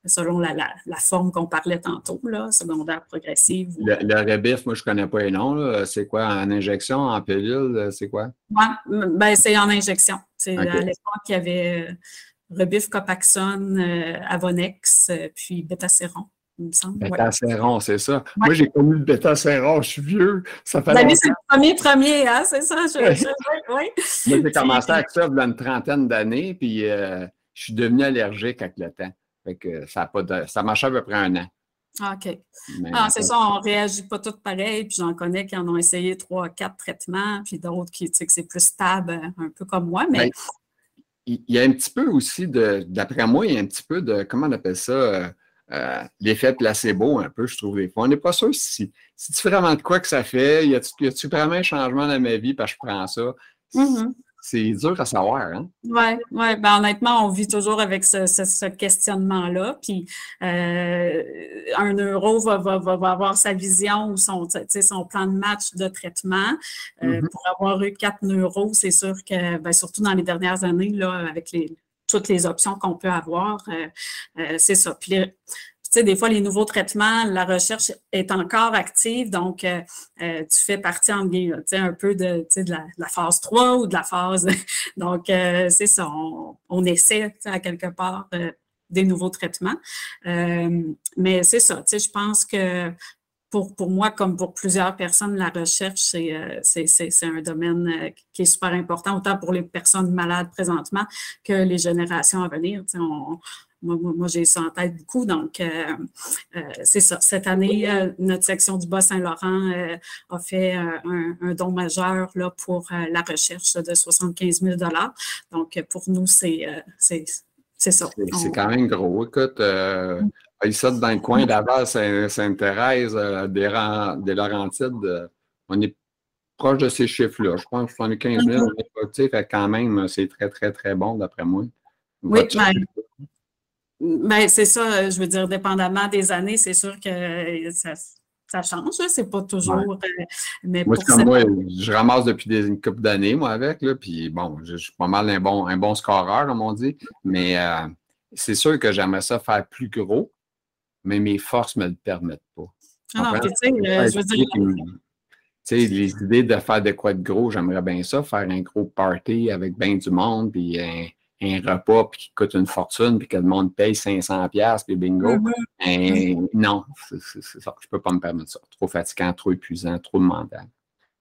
selon la, forme qu'on parlait tantôt, là, secondaire progressive. Le, le moi, je ne connais pas les noms. C'est quoi, en injection, en pilule, c'est quoi? Oui, ben, c'est en injection. C'est à l'époque, il y avait euh, rebif, Copaxone, euh, Avonex, euh, puis Bétacéron. Il me semble. Bétacéron, c'est ça. Moi, j'ai connu le bétacéron, je suis vieux. Ça fait ben, c'est le premier premier, hein, c'est ça. Je, oui. Moi, j'ai commencé avec ça il y a une trentaine d'années, puis je suis devenu allergique avec le temps. Fait que ça, a pas de, ça marche à peu près un an. Ah, OK. ah, c'est ça, on ne réagit pas tous pareil. Puis j'en connais qui en ont essayé trois, quatre traitements, puis d'autres qui, tu sais, que c'est plus stable, un peu comme moi. Mais. Ben, il y a un petit peu aussi de, d'après moi, il y a un petit peu de, comment on appelle ça, euh, euh, l'effet placebo, un peu, je trouve, des fois. On n'est pas sûr si, si tu vraiment de quoi que ça fait. Y a-tu vraiment un changement dans ma vie parce que je prends ça? Mm-hmm c'est dur à savoir. Hein? Oui, ouais. Ben, honnêtement, on vit toujours avec ce, questionnement-là. Puis euh, un euro va, avoir sa vision ou son, son plan de match de traitement. Euh, mm-hmm. Pour avoir eu quatre neuros, c'est sûr que, ben, surtout dans les dernières années, là, avec les, toutes les options qu'on peut avoir, euh, c'est ça. Puis sais, des fois, les nouveaux traitements, la recherche est encore active, donc euh, euh, tu fais partie, tu sais, un peu de, la, phase 3 ou de la phase... donc, euh, c'est ça, on, essaie à quelque part des nouveaux traitements. mais c'est ça, tu sais, je pense que pour, pour, moi, comme pour plusieurs personnes, la recherche, c'est un domaine qui est super important, autant pour les personnes malades présentement que les générations à venir. On, moi, j'ai ça en tête beaucoup. Donc, euh, euh, c'est ça. Cette année, euh, notre section du Bas-Saint-Laurent a fait un, don majeur là, pour la recherche de 75 000 Donc, pour nous, c'est ça. C'est quand même gros. Écoute, ici, dans le coin d'Aval, Sainte-Thérèse, des, des Laurentides, on est proche de ces chiffres-là. Je pense 75 000, on est quand même, c'est très, très, très bon d'après moi. Oui, Ben, c'est ça, je veux dire, dépendamment des années, c'est sûr que ça, ça change, c'est pas toujours. Euh, mais moi, comme moi, je ramasse depuis des, une couple d'années, moi, avec, là, puis bon, je, suis pas mal un bon, un bon scoreur, comme on dit, mais euh, c'est sûr que j'aimerais ça faire plus gros, mais mes forces ne me le permettent pas. Ah non, tu sais, euh, je veux dire. Tu sais, les idées de faire de quoi de gros, j'aimerais bien ça, faire un gros party avec bien du monde, puis un, un repas qui coûte une fortune, puis que le monde paye 500$, puis bingo. Mm-hmm. non, c'est ça. Je ne peux pas me permettre ça. Trop fatigant, trop épuisant, trop demandant.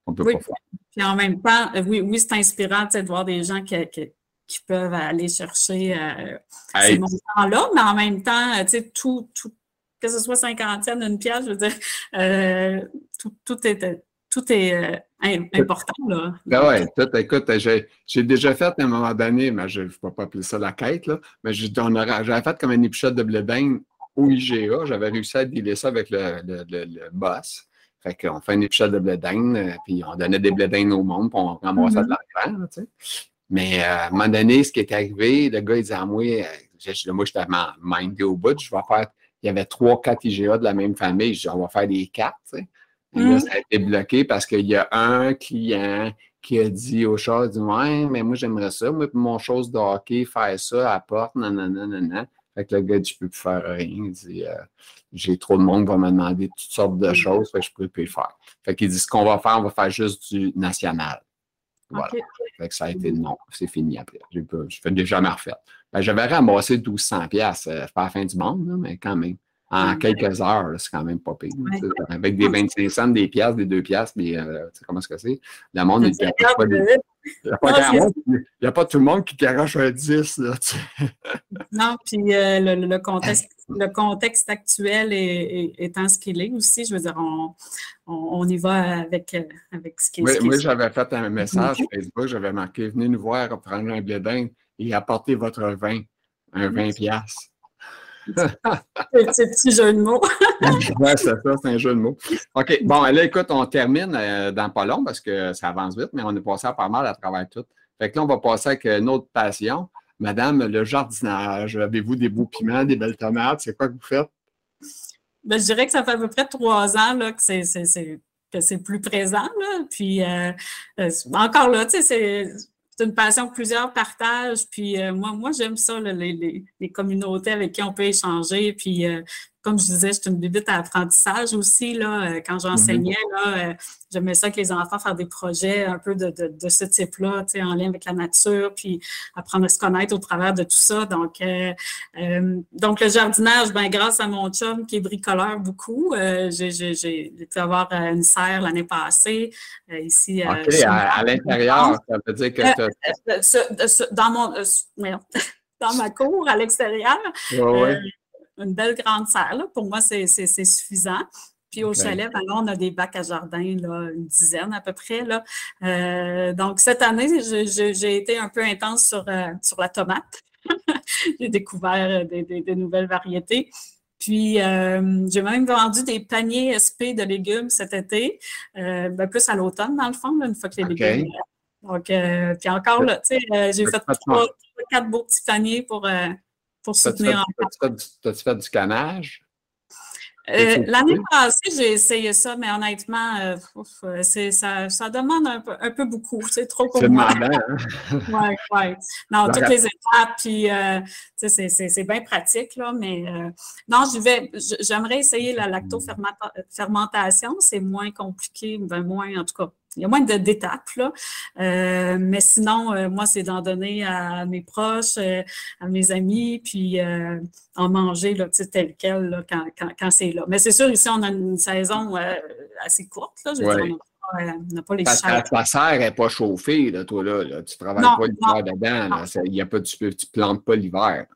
On peut pas faire. Puis en même temps, euh, oui, oui c'est inspirant de voir des gens qui, qui, peuvent aller chercher euh, ces montants-là, mais en même temps, tu sais, tout, tout, que ce soit cinquantaine, une pièce, je veux dire, euh, tout, tout est tout est euh, important. Là. Ben tout, écoute, j'ai déjà fait à un moment donné, mais je ne vais pas appeler ça la quête, là, mais j'avais fait comme un épisode de blé au IGA. J'avais réussi à dealer ça avec le, le, boss. Fait qu'on fait un épisode de blé euh, puis on donnait des blé au monde, puis on ramassait mm-hmm. de l'argent, tu sais. Mais euh, à un moment donné, ce qui est arrivé, le gars, il disait à moi, moi, j'étais mindé au bout, je vais faire, il y avait trois, quatre IGA de la même famille, je dis, on va faire des quatre, tu sais. Et là, mm. ça a été bloqué parce qu'il y a un client qui a dit au chat, dit Ouais, mais moi j'aimerais ça, moi pour mon chose de hockey, faire ça à la porte, nanana, nanana. Fait que le gars Je peux plus faire rien. Il dit euh, J'ai trop de monde qui va me demander toutes sortes de mm. choses, fait que je peux plus le faire. Fait qu'il dit Ce qu'on va faire, on va faire juste du national. Voilà. Fait que ça a été non, c'est fini après. Je ne fais déjà jamais refait. Ben, J'avais ramassé 1200$, euh, pas la fin du monde, mais quand même en quelques heures, c'est quand même pas pire. Avec des 25 cents, des piastres, des 2 piastres, mais euh, comment est-ce que c'est? Le monde, il n'y a, a, pas tout le monde qui garoche un 10. Là, non, puis euh, le, contexte, le contexte actuel est, étant ce qu'il est aussi, je veux dire, on, on, y va avec, euh, avec ce qui est. Oui, moi, j'avais fait un message sur Facebook, j'avais marqué Venez nous voir prendre un blé et apportez votre vin, un 20 piastres. C'est petit jeu de mots. oui, c'est ça, c'est un jeu de mots. OK. Bon, là, écoute, on termine euh, dans pas long parce que ça avance vite, mais on est passé à pas mal à travers tout. Fait que là, on va passer avec une autre passion. Madame, le jardinage. Avez-vous des beaux piments, des belles tomates? C'est quoi que vous faites? Ben, je dirais que ça fait à peu près trois ans là, que c'est plus présent. Là. Puis euh, euh, encore là, tu sais, c'est une passion que plusieurs partagent. Puis euh, moi, moi j'aime ça, les, communautés avec qui on peut échanger. Puis euh, comme je disais, c'est une bibite à apprentissage aussi. Là, euh, quand j'enseignais, mm-hmm. j'aimais ça que les enfants fassent des projets un peu de, ce type-là, en lien avec la nature, puis apprendre à se connaître au travers de tout ça. Donc, donc le jardinage, ben, grâce à mon chum qui est bricoleur beaucoup, j'ai pu avoir une serre l'année passée ici. OK, à, l'intérieur, ça veut dire que dans, mon, dans ma cour, à l'extérieur, une belle grande serre. Pour moi, c'est suffisant. Puis au chalet, ben on a des bacs à jardin, là, une dizaine à peu près. Là. Euh, donc, cette année, j'ai été un peu intense sur, euh, sur la tomate. j'ai découvert des, des, nouvelles variétés. Puis, euh, j'ai même vendu des paniers SP de légumes cet été, ben, plus à l'automne, dans le fond, une fois que les légumes. Donc, puis encore là, tu sais, j'ai fait trois, quatre beaux petits paniers pour, pour soutenir. T'as-tu fait, du canage? Euh, l'année passée, j'ai essayé ça, mais honnêtement, euh, euh, ça, ça, demande un peu, un peu beaucoup. C'est trop pour moi. Demandant. oui, oui. Non, toutes les étapes, puis c'est bien pratique, là, mais non, j'aimerais essayer la lactofermentation. C'est moins compliqué, ben moins, en tout cas, il y a moins d'étapes, là. Euh, mais sinon, euh, moi, c'est d'en donner à mes proches, euh, à mes amis, puis en manger là, tel quel là, quand, quand, quand c'est là. Mais c'est sûr, ici, on a une saison assez courte. Là, je veux dire, on n'a pas les Ta, ta serre n'est pas chauffée, là, toi, là. là. Tu ne travailles pas l'hiver dedans. Là. Il y a pas, tu ne plantes pas l'hiver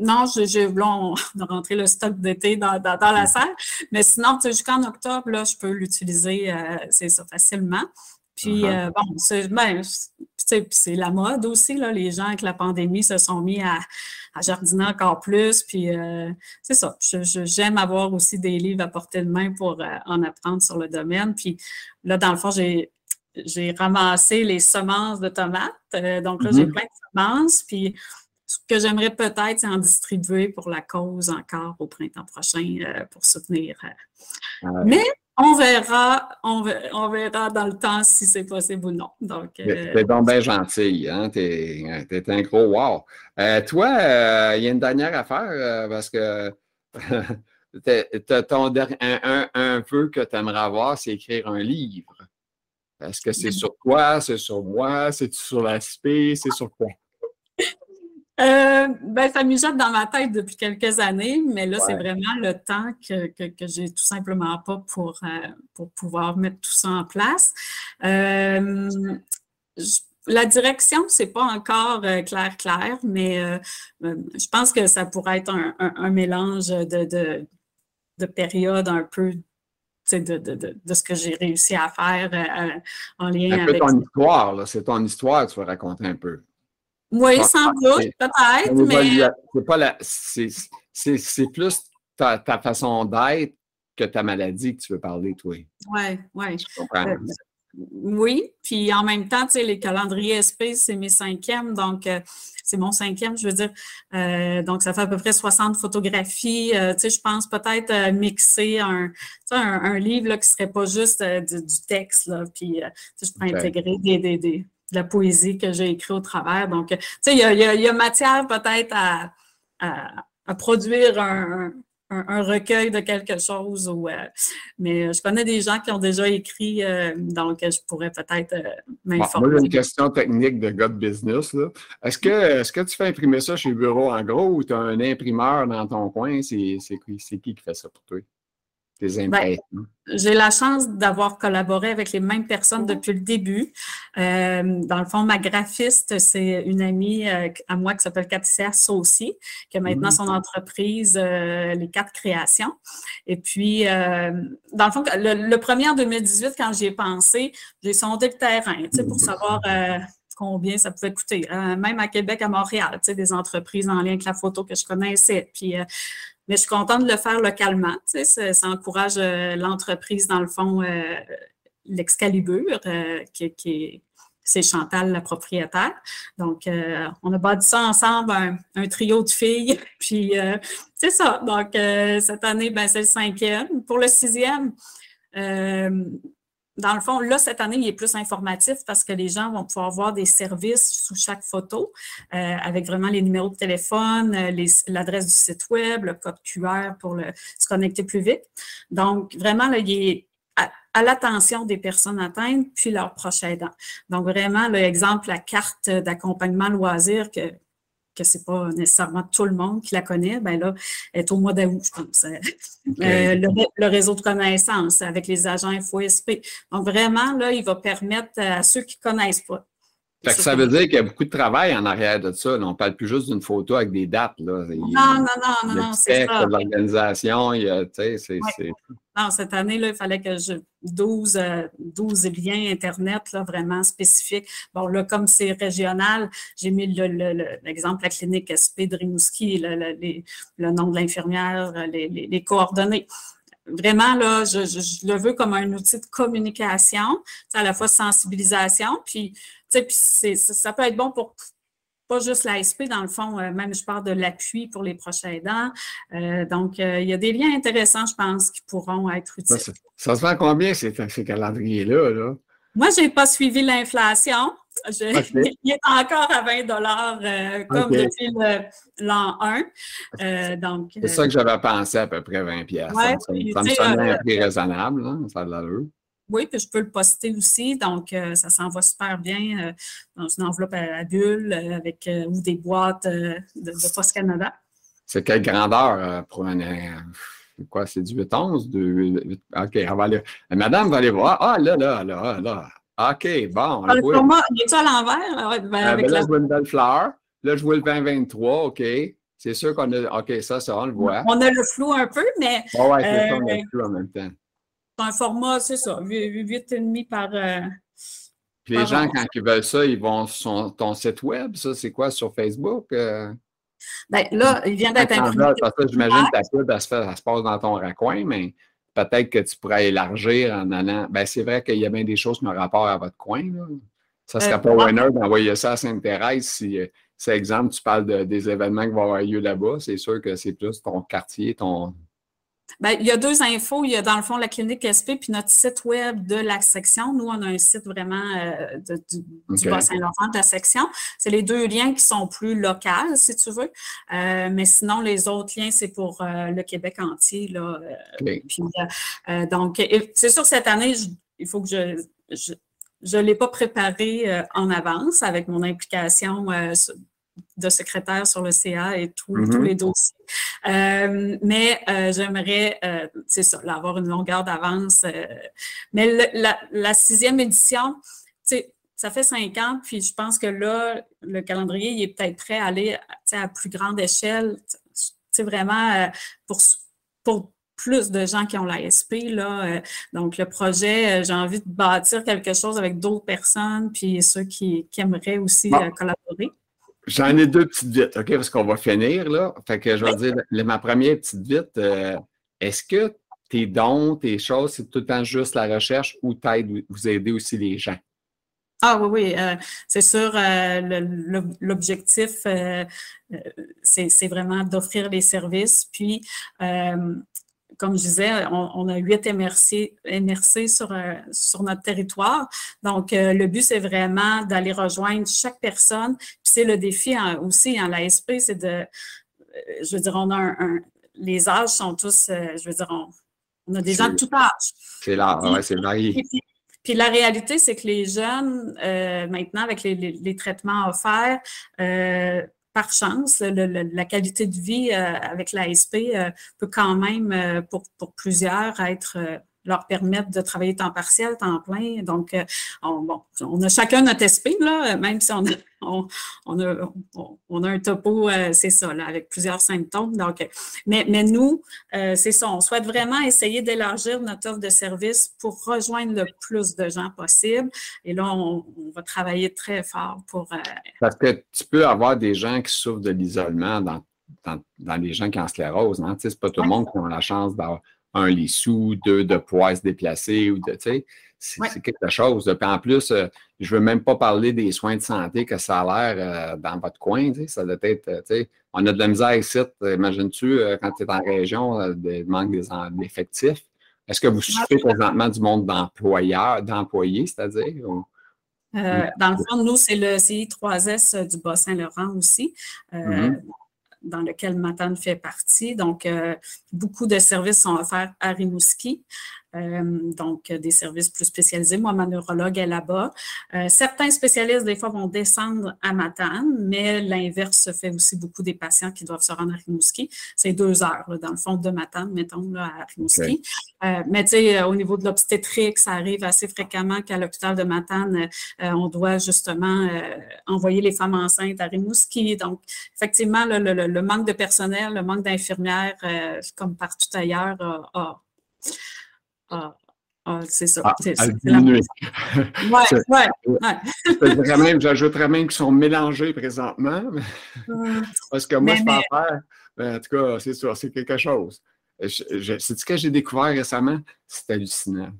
non, j'ai on a rentré le stock d'été dans, dans, la salle. Mais sinon, jusqu'en octobre, là, je peux l'utiliser, euh, c'est ça, facilement. Puis, uh-huh. euh, bon, c'est ben, la mode aussi. Là, les gens, avec la pandémie, se sont mis à, jardiner encore plus. Puis, euh, c'est ça. J'aime avoir aussi des livres à portée de main pour en apprendre sur le domaine. Puis, là, dans le fond, j'ai j'ai ramassé les semences de tomates. donc là, j'ai mm-hmm. plein de semences. Puis que j'aimerais peut-être en distribuer pour la cause encore au printemps prochain pour soutenir. Mais on verra, on verra, dans le temps si c'est possible ou non. Donc, T'es donc bien gentil, hein? T'es es un gros wow. toi, il y a une dernière affaire parce que ton, un, un, peu que tu aimerais avoir, c'est écrire un livre. Est-ce que c'est sur quoi? C'est sur moi? C'est sur l'aspect? C'est sur quoi? Euh, ben, ça mijote dans ma tête depuis quelques années, mais là, c'est vraiment le temps que, que, j'ai tout simplement pas pour, euh, pour pouvoir mettre tout ça en place. Euh, la direction, c'est pas encore clair, clair, mais je pense que ça pourrait être un, mélange de, de périodes un peu de, de, de, ce que j'ai réussi à faire euh, en lien un peu avec. ton histoire, c'est ton histoire tu vas raconter un peu. Oui, sans doute, peut-être, mais. C'est plus ta, ta façon d'être que ta maladie que tu veux parler, toi. Oui, oui. Je comprends. Euh, oui, puis en même temps, tu sais, les calendriers SP, c'est mes cinquièmes, donc euh, c'est mon cinquième, je veux dire. Euh, donc, ça fait à peu près 60 photographies. Euh, tu sais, je pense peut-être mixer un, un, livre là, qui ne serait pas juste du, texte, là, puis je pourrais intégrer des, des, des, de la poésie que j'ai écrite au travers. Donc, tu sais, il y a, y a, matière peut-être à, à, à, produire un, un, recueil de quelque chose. Ou, euh, mais je connais des gens qui ont déjà écrit, euh, donc je pourrais peut-être euh, m'informer. moi, j'ai une question technique de de business. Est-ce que, est que tu fais imprimer ça chez le bureau en gros ou tu as un imprimeur dans ton coin? C'est qui qui fait ça pour toi? Ben, j'ai la chance d'avoir collaboré avec les mêmes personnes depuis le début. Euh, dans le fond, ma graphiste, c'est une amie euh, à moi qui s'appelle Katia Saucy, qui a maintenant son entreprise euh, Les Quatre Créations. Et puis, dans le fond, le, premier en 2018, quand j'y ai pensé, j'ai sondé le terrain pour savoir combien ça pouvait coûter. même à Québec, à Montréal, des entreprises en lien avec la photo que je connaissais. Puis mais je suis contente de le faire localement. Tu sais, ça, encourage euh, l'entreprise, dans le fond, euh, l'Excalibur, euh, qui, est c'est Chantal, la propriétaire. Donc, on a bâti ça ensemble, un, trio de filles. Puis, c'est ça. Donc, cette année, ben, c'est le cinquième. Pour le sixième, dans le fond, là, cette année, il est plus informatif parce que les gens vont pouvoir voir des services sous chaque photo euh, avec vraiment les numéros de téléphone, euh, l'adresse du site web, le code QR pour se connecter plus vite. Donc, vraiment, là, il est à, l'attention des personnes atteintes puis leurs proches aidants. Donc, vraiment, l'exemple, la carte d'accompagnement loisir que que c'est pas nécessairement tout le monde qui la connaît, ben là, elle est au mois d'août, je pense. Euh, euh, le, réseau de connaissances avec les agents FOSP. Donc, vraiment, là, il va permettre à ceux qui ne connaissent pas. Ça veut dire qu'il y a beaucoup de travail en arrière de ça. On ne parle plus juste d'une photo avec des dates. Là. non, non, non, non, c'est ça. L'organisation, c'est non, cette année, là, il fallait que je 12, 12 euh, liens Internet là, vraiment spécifiques. Bon, là, comme c'est régional, j'ai mis l'exemple de la clinique SP de Rimouski, le, nom de l'infirmière, les, coordonnées vraiment, là, je, le veux comme un outil de communication, à la fois sensibilisation, puis, puis ça peut être bon pour pas juste l'ASP, dans le fond, euh, même je parle de l'appui pour les prochains aidants. Euh, donc, euh, il y a des liens intéressants, je pense, qui pourront être utiles. Ça, se vend combien ces, ces calendriers-là? Là? Moi, je n'ai pas suivi l'inflation. Il est encore à 20 dollars comme depuis l'an 1. donc, c'est ça que j'avais pensé à peu près 20 pièces. ça, me semble un prix raisonnable, hein, ça a de l'allure. Oui, puis je peux le poster aussi. Donc, euh, ça s'en va super bien euh, dans une enveloppe à, bulles euh, avec ou des boîtes de, de Post Canada. C'est quelle grandeur pour un. quoi, c'est du 8-11? De, OK, on va aller. Madame va aller voir. Ah, là, là, là, là. OK, bon. Ah, le format, il est à l'envers? Ben, ben, là, je vois une belle fleur. Là, je vois le 2023, OK. C'est sûr qu'on a. OK, ça, ça, on le voit. On a le flou un peu, mais. Oh, ouais, c'est ça, on a le flou en même temps un format, c'est ça, 8,5 par. Euh, Puis les gens, quand ils veulent ça, ils vont sur ton site web, ça, c'est quoi, sur Facebook? Euh? Bien, là, il vient d'être imprimé. Parce que j'imagine que ta pub, elle se, passe dans ton raccoin, mais peut-être que tu pourrais élargir en allant. Bien, c'est vrai qu'il y a bien des choses qui ont rapport à votre coin. Là. Ça ne serait euh, pas winner d'envoyer ça à Sainte-Thérèse si, c'est exemple, tu parles des événements qui vont avoir lieu là-bas, c'est sûr que c'est plus ton quartier, ton, Bien, il y a deux infos. Il y a dans le fond la clinique SP puis notre site web de la section. Nous, on a un site vraiment euh, du, Bas-Saint-Laurent de la section. C'est les deux liens qui sont plus locaux, si tu veux. Euh, mais sinon, les autres liens, c'est pour euh, le Québec entier. Là, donc, c'est sûr, cette année, il faut que je, je ne l'ai pas préparé en avance avec mon implication de secrétaire sur le CA et tous mm-hmm. les dossiers. Euh, mais euh, j'aimerais, euh, c'est ça, avoir une longueur d'avance. mais la, sixième édition, ça fait cinq ans, puis je pense que là, le calendrier, il est peut-être prêt à aller à plus grande échelle, vraiment pour, pour plus de gens qui ont l'ASP. Là. donc, le projet, j'ai envie de bâtir quelque chose avec d'autres personnes, puis ceux qui, aimeraient aussi collaborer. J'en ai deux petites vites, OK, parce qu'on va finir, là. Fait que je vais dire, ma première petite vite, euh, est-ce que tes dons, tes choses, c'est tout le temps juste la recherche ou t'aides, vous aidez aussi les gens? Ah oui, oui, euh, c'est sûr, euh, l'objectif, c'est vraiment d'offrir les services. Puis, comme je disais, on, a huit MRC, MRC sur, euh, sur notre territoire. Donc, euh, le but, c'est vraiment d'aller rejoindre chaque personne. Puis c'est le défi aussi en l'ASP, c'est de, euh, je veux dire, on a un, les âges sont tous, je veux dire, on, a des gens de tout âge. C'est là, ouais, c'est varié. Puis, la réalité, c'est que les jeunes, maintenant, avec les, les traitements offerts, par chance, la qualité de vie euh, avec l'ASP euh, peut quand même, euh, pour, pour, plusieurs, être leur permettre de travailler temps partiel, temps plein. Donc, on, bon, on a chacun notre SP, là, même si on a, on, a, on a un topo, c'est ça, là, avec plusieurs symptômes. Donc, mais, mais nous, c'est ça, on souhaite vraiment essayer d'élargir notre offre de service pour rejoindre le plus de gens possible. Et là, on, va travailler très fort pour parce que tu peux avoir des gens qui souffrent de l'isolement dans, dans, les gens qui ont sclérose. Hein? Ce n'est pas tout le monde qui a la chance d'avoir un lit sous, deux de poids se déplacer ou de, c'est quelque chose. Puis en plus, euh, je ne veux même pas parler des soins de santé que ça a l'air euh, dans votre coin. Ça doit être, euh, on a de la misère ici. Imagines-tu, quand tu es en région, le manque d'effectifs? Est-ce que vous souffrez présentement du monde d'employeurs, d'employés, c'est-à-dire? Euh, dans le fond, nous, c'est le CI3S euh, du Bas-Saint-Laurent aussi. Euh, mm-hmm. Dans lequel Matane fait partie. Donc, beaucoup de services sont offerts à Rimouski. Euh, donc des services plus spécialisés. Moi, ma neurologue est là-bas. Euh, certains spécialistes, des fois, vont descendre à Matane, mais l'inverse se fait aussi beaucoup des patients qui doivent se rendre à Rimouski. C'est deux heures, dans le fond, de Matane, mettons, là, à Rimouski. Euh, mais tu sais, au niveau de l'obstétrique, ça arrive assez fréquemment qu'à l'hôpital de Matane, on doit justement envoyer les femmes enceintes à Rimouski. Donc, effectivement, le, le manque de personnel, le manque d'infirmières, comme partout ailleurs, a ah, ah, c'est ça. Ah, c'est, Oui, oui. J'ajouterais même qu'ils sont mélangés présentement. Hum. Parce que moi, je peux en faire. Ben, en tout cas, c'est ça, c'est quelque chose. C'est ce que j'ai découvert récemment? C'est hallucinant.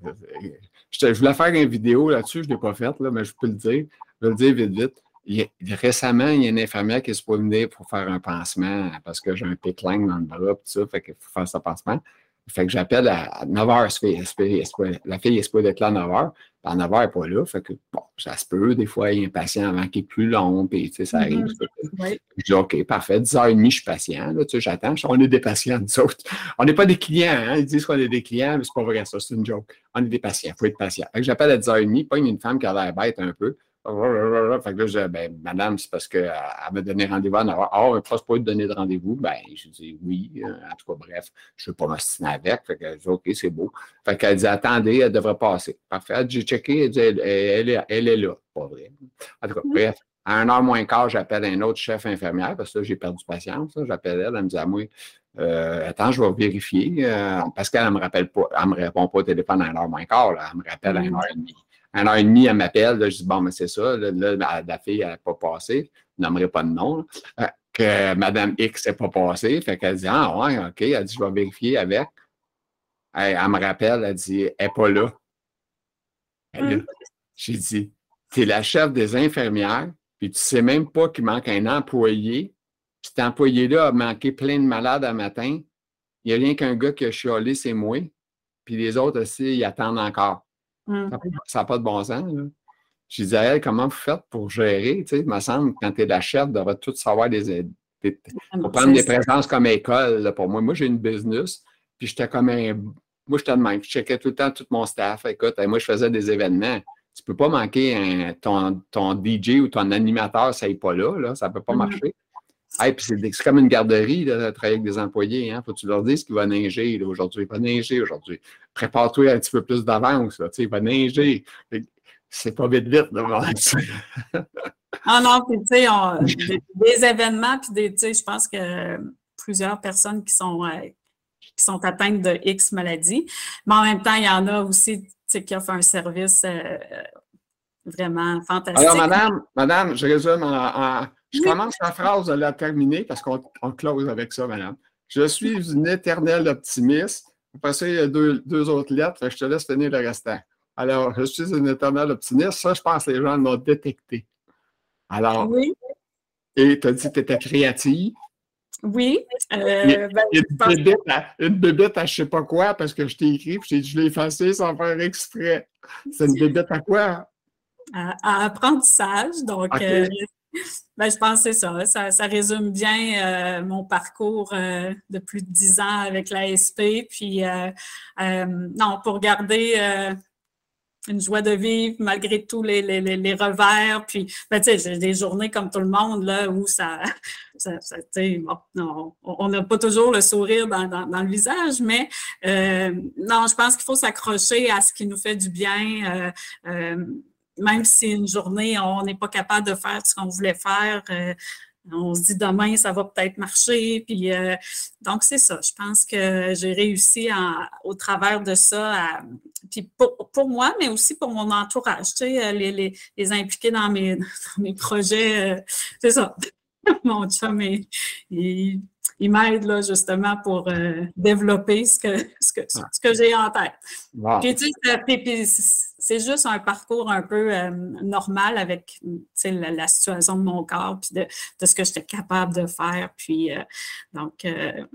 Je, voulais faire une vidéo là-dessus, je ne l'ai pas faite, là, mais je peux le dire. Je vais le dire vite, vite. Il récemment, il y a une infirmière qui est supposée pour faire un pansement parce que j'ai un pickling dans le bras, tout ça, fait qu'il faut faire ce pansement. Fait que j'appelle à 9h, la fille est supposée être là à 9h, puis à 9h, elle n'est pas là. Fait que, bon, ça se peut, des fois, il y a un patient avant qui est plus long, puis, tu sais, ça arrive. Mm-hmm. Je dis, OK, parfait, 10h30, je suis patient, là, tu sais, j'attends. On est des patients, nous autres. On n'est pas des clients, hein? Ils disent qu'on est des clients, mais c'est pas vrai, ça, c'est une joke. On est des patients, il faut être patient. Fait que j'appelle à 10h30, pas une femme qui a l'air bête un peu. Fait que là, je dis, ben, madame, c'est parce qu'elle m'a donné rendez-vous à 9h. Ah, oh, pas de donner de rendez-vous. Ben, je dis oui. Euh, en tout cas, bref, je ne veux pas m'ostiner avec. Fait que je dis, OK, c'est beau. Fait qu'elle dit, attendez, elle devrait passer. Parfait. J'ai checké, elle dit, elle, est, elle, est, là. Pas vrai. En tout cas, mm. bref. À 1 heure moins quart, j'appelle un autre chef infirmière parce que là, j'ai perdu patience. J'appelle elle, elle me dit à moi, euh, attends, je vais vérifier euh, parce qu'elle ne me rappelle pas, elle me répond pas au téléphone à 1 heure moins quart. Elle me rappelle à 1 mm. heure et demie elle m'appelle. Je dis, bon, mais c'est ça. Là, la fille, elle n'a pas passé. Je n'aimerais pas de nom. Euh, que Madame X n'est pas passée. Fait qu'elle dit, ah, ouais, OK. Elle dit, je vais vérifier avec. Elle, me rappelle, elle dit, elle n'est pas là. Hum. J'ai dit, tu es la chef des infirmières, puis tu ne sais même pas qu'il manque un employé, cet employé-là a manqué plein de malades un matin, il n'y a rien qu'un gars qui a chialé, c'est moi, puis les autres aussi, ils attendent encore. Mm. Ça n'a pas de bon sens. Là. Je disais, comment vous faites pour gérer? Tu sais, il me semble, quand tu es la chef, tu devrais tout savoir des, des, pour prendre des présences comme école. pour moi, moi, j'ai une business, puis j'étais comme un. Moi, j'étais de même. Je checkais tout le temps tout mon staff. Écoute, moi, je faisais des événements. Tu ne peux pas manquer ton, ton, DJ ou ton animateur, ça n'est pas là, là. Ça ne peut pas mm-hmm. marcher. Hey, c'est comme une garderie de travailler avec des employés. Hein. Faut que tu leur dises qu'il va neiger aujourd'hui. Il va neiger aujourd'hui. Prépare-toi un petit peu plus d'avance. Il va neiger. C'est pas vite vite de Ah non, puis tu sais, des, événements, puis des, tu sais, je pense que plusieurs personnes qui sont, euh, qui sont atteintes de X maladies. Mais en même temps, il y en a aussi qui offrent un service euh, vraiment fantastique. Alors, madame, madame, je résume en je commence la phrase de la terminer parce qu'on close avec ça, madame. Je suis une éternelle optimiste. Après ça, il y a deux, autres lettres. Je te laisse tenir le restant. Alors, je suis une éternelle optimiste. Ça, je pense que les gens l'ont détecté. Alors, oui. et tu as dit que tu étais créative. Oui. Euh, ben, une, bébête à, je ne sais pas quoi parce que je t'ai écrit et je l'ai effacé sans faire exprès. C'est une bébête à quoi? À, apprentissage. Donc, euh, ben, je pense que c'est ça. ça. résume bien euh, mon parcours euh, de plus de dix ans avec l'ASP. Puis, euh, non, pour garder une joie de vivre malgré tous les, revers. Puis, ben, tu sais, j'ai des journées comme tout le monde là, où ça, on n'a pas toujours le sourire dans, dans, le visage, mais non, je pense qu'il faut s'accrocher à ce qui nous fait du bien même si une journée, on n'est pas capable de faire ce qu'on voulait faire, euh, on se dit demain, ça va peut-être marcher. Puis, euh, donc, c'est ça. Je pense que j'ai réussi au travers de ça, puis pour, moi, mais aussi pour mon entourage, tu sais, les, les, impliquer dans mes, mes projets. Euh, c'est ça. mon chum, il, il m'aide là, justement pour développer ce que, ce que, ce que j'ai en tête. Puis, tu sais, c'est juste un parcours un peu euh, normal avec la, la, situation de mon corps, puis de, ce que j'étais capable de faire. Puis, euh, donc, euh,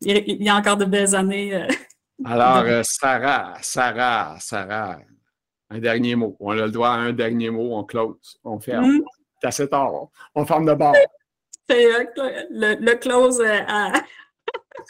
il y a encore de belles années. Alors, Sarah, Sarah, Sarah, un dernier mot. On a le droit à un dernier mot, on close, on ferme. Mm. C'est assez tard, on ferme de bord. C'est le, le, close à,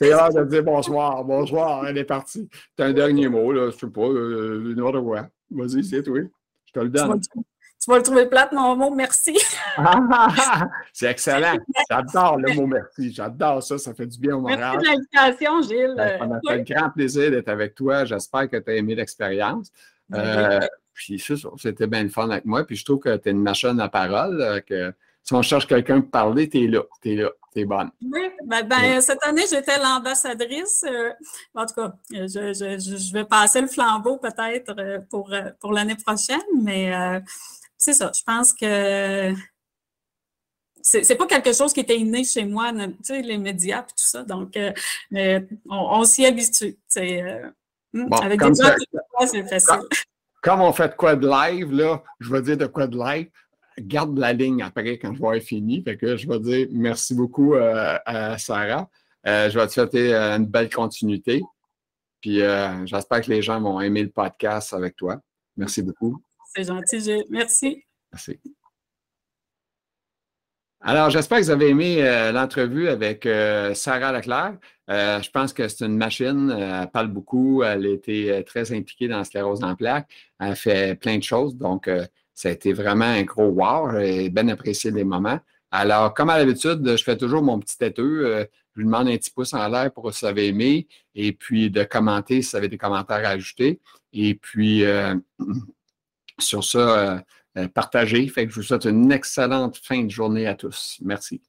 c'est l'heure de dire bonsoir. Bonsoir, elle est partie. Tu as un dernier mot, là, je sais pas, euh, une de quoi. Vas-y, c'est toi. Je te le donne. Tu vas, le trouver plate, mon mot merci. c'est excellent. J'adore le mot merci. J'adore ça. Ça fait du bien au moral. Merci de l'invitation, Gilles. Ben, ça m'a fait un grand plaisir d'être avec toi. J'espère que tu as aimé l'expérience. Euh, puis ça, c'était bien le fun avec moi. Puis je trouve que tu es une machine à parole. Euh, que si on cherche quelqu'un pour parler, tu es là. Tu es là. C'est bonne. Oui, ben, ben cette année, j'étais l'ambassadrice. Euh, en tout cas, je, je, je, vais passer le flambeau peut-être euh, pour, euh, pour l'année prochaine, mais c'est ça. Je pense que c'est pas quelque chose qui était inné chez moi, tu sais, les médias et tout ça. Donc, on, on s'y habitue. Hmm, avec des gens, c'est facile. Comme on fait de quoi de live, là, je vais dire de quoi de live garde la ligne après quand je vais avoir fini. Fait que je vais dire merci beaucoup euh, à Sarah. Euh, je vais te souhaiter euh, une belle continuité. Puis j'espère que les gens vont aimer le podcast avec toi. Merci beaucoup. C'est gentil, Merci. Merci. Alors, j'espère que vous avez aimé l'entrevue avec Sarah Leclerc. je pense que c'est une machine. elle parle beaucoup. Elle a été très impliquée dans la sclérose en plaques. Elle fait plein de choses. Donc, ça a été vraiment un gros wow. et bien apprécié les moments. Alors, comme à l'habitude, je fais toujours mon petit têteux. Euh, je lui demande un petit pouce en l'air pour si vous avez aimé et puis de commenter si vous avez des commentaires à ajouter. Et puis, euh, sur ça, euh, partagez. Fait que je vous souhaite une excellente fin de journée à tous. Merci.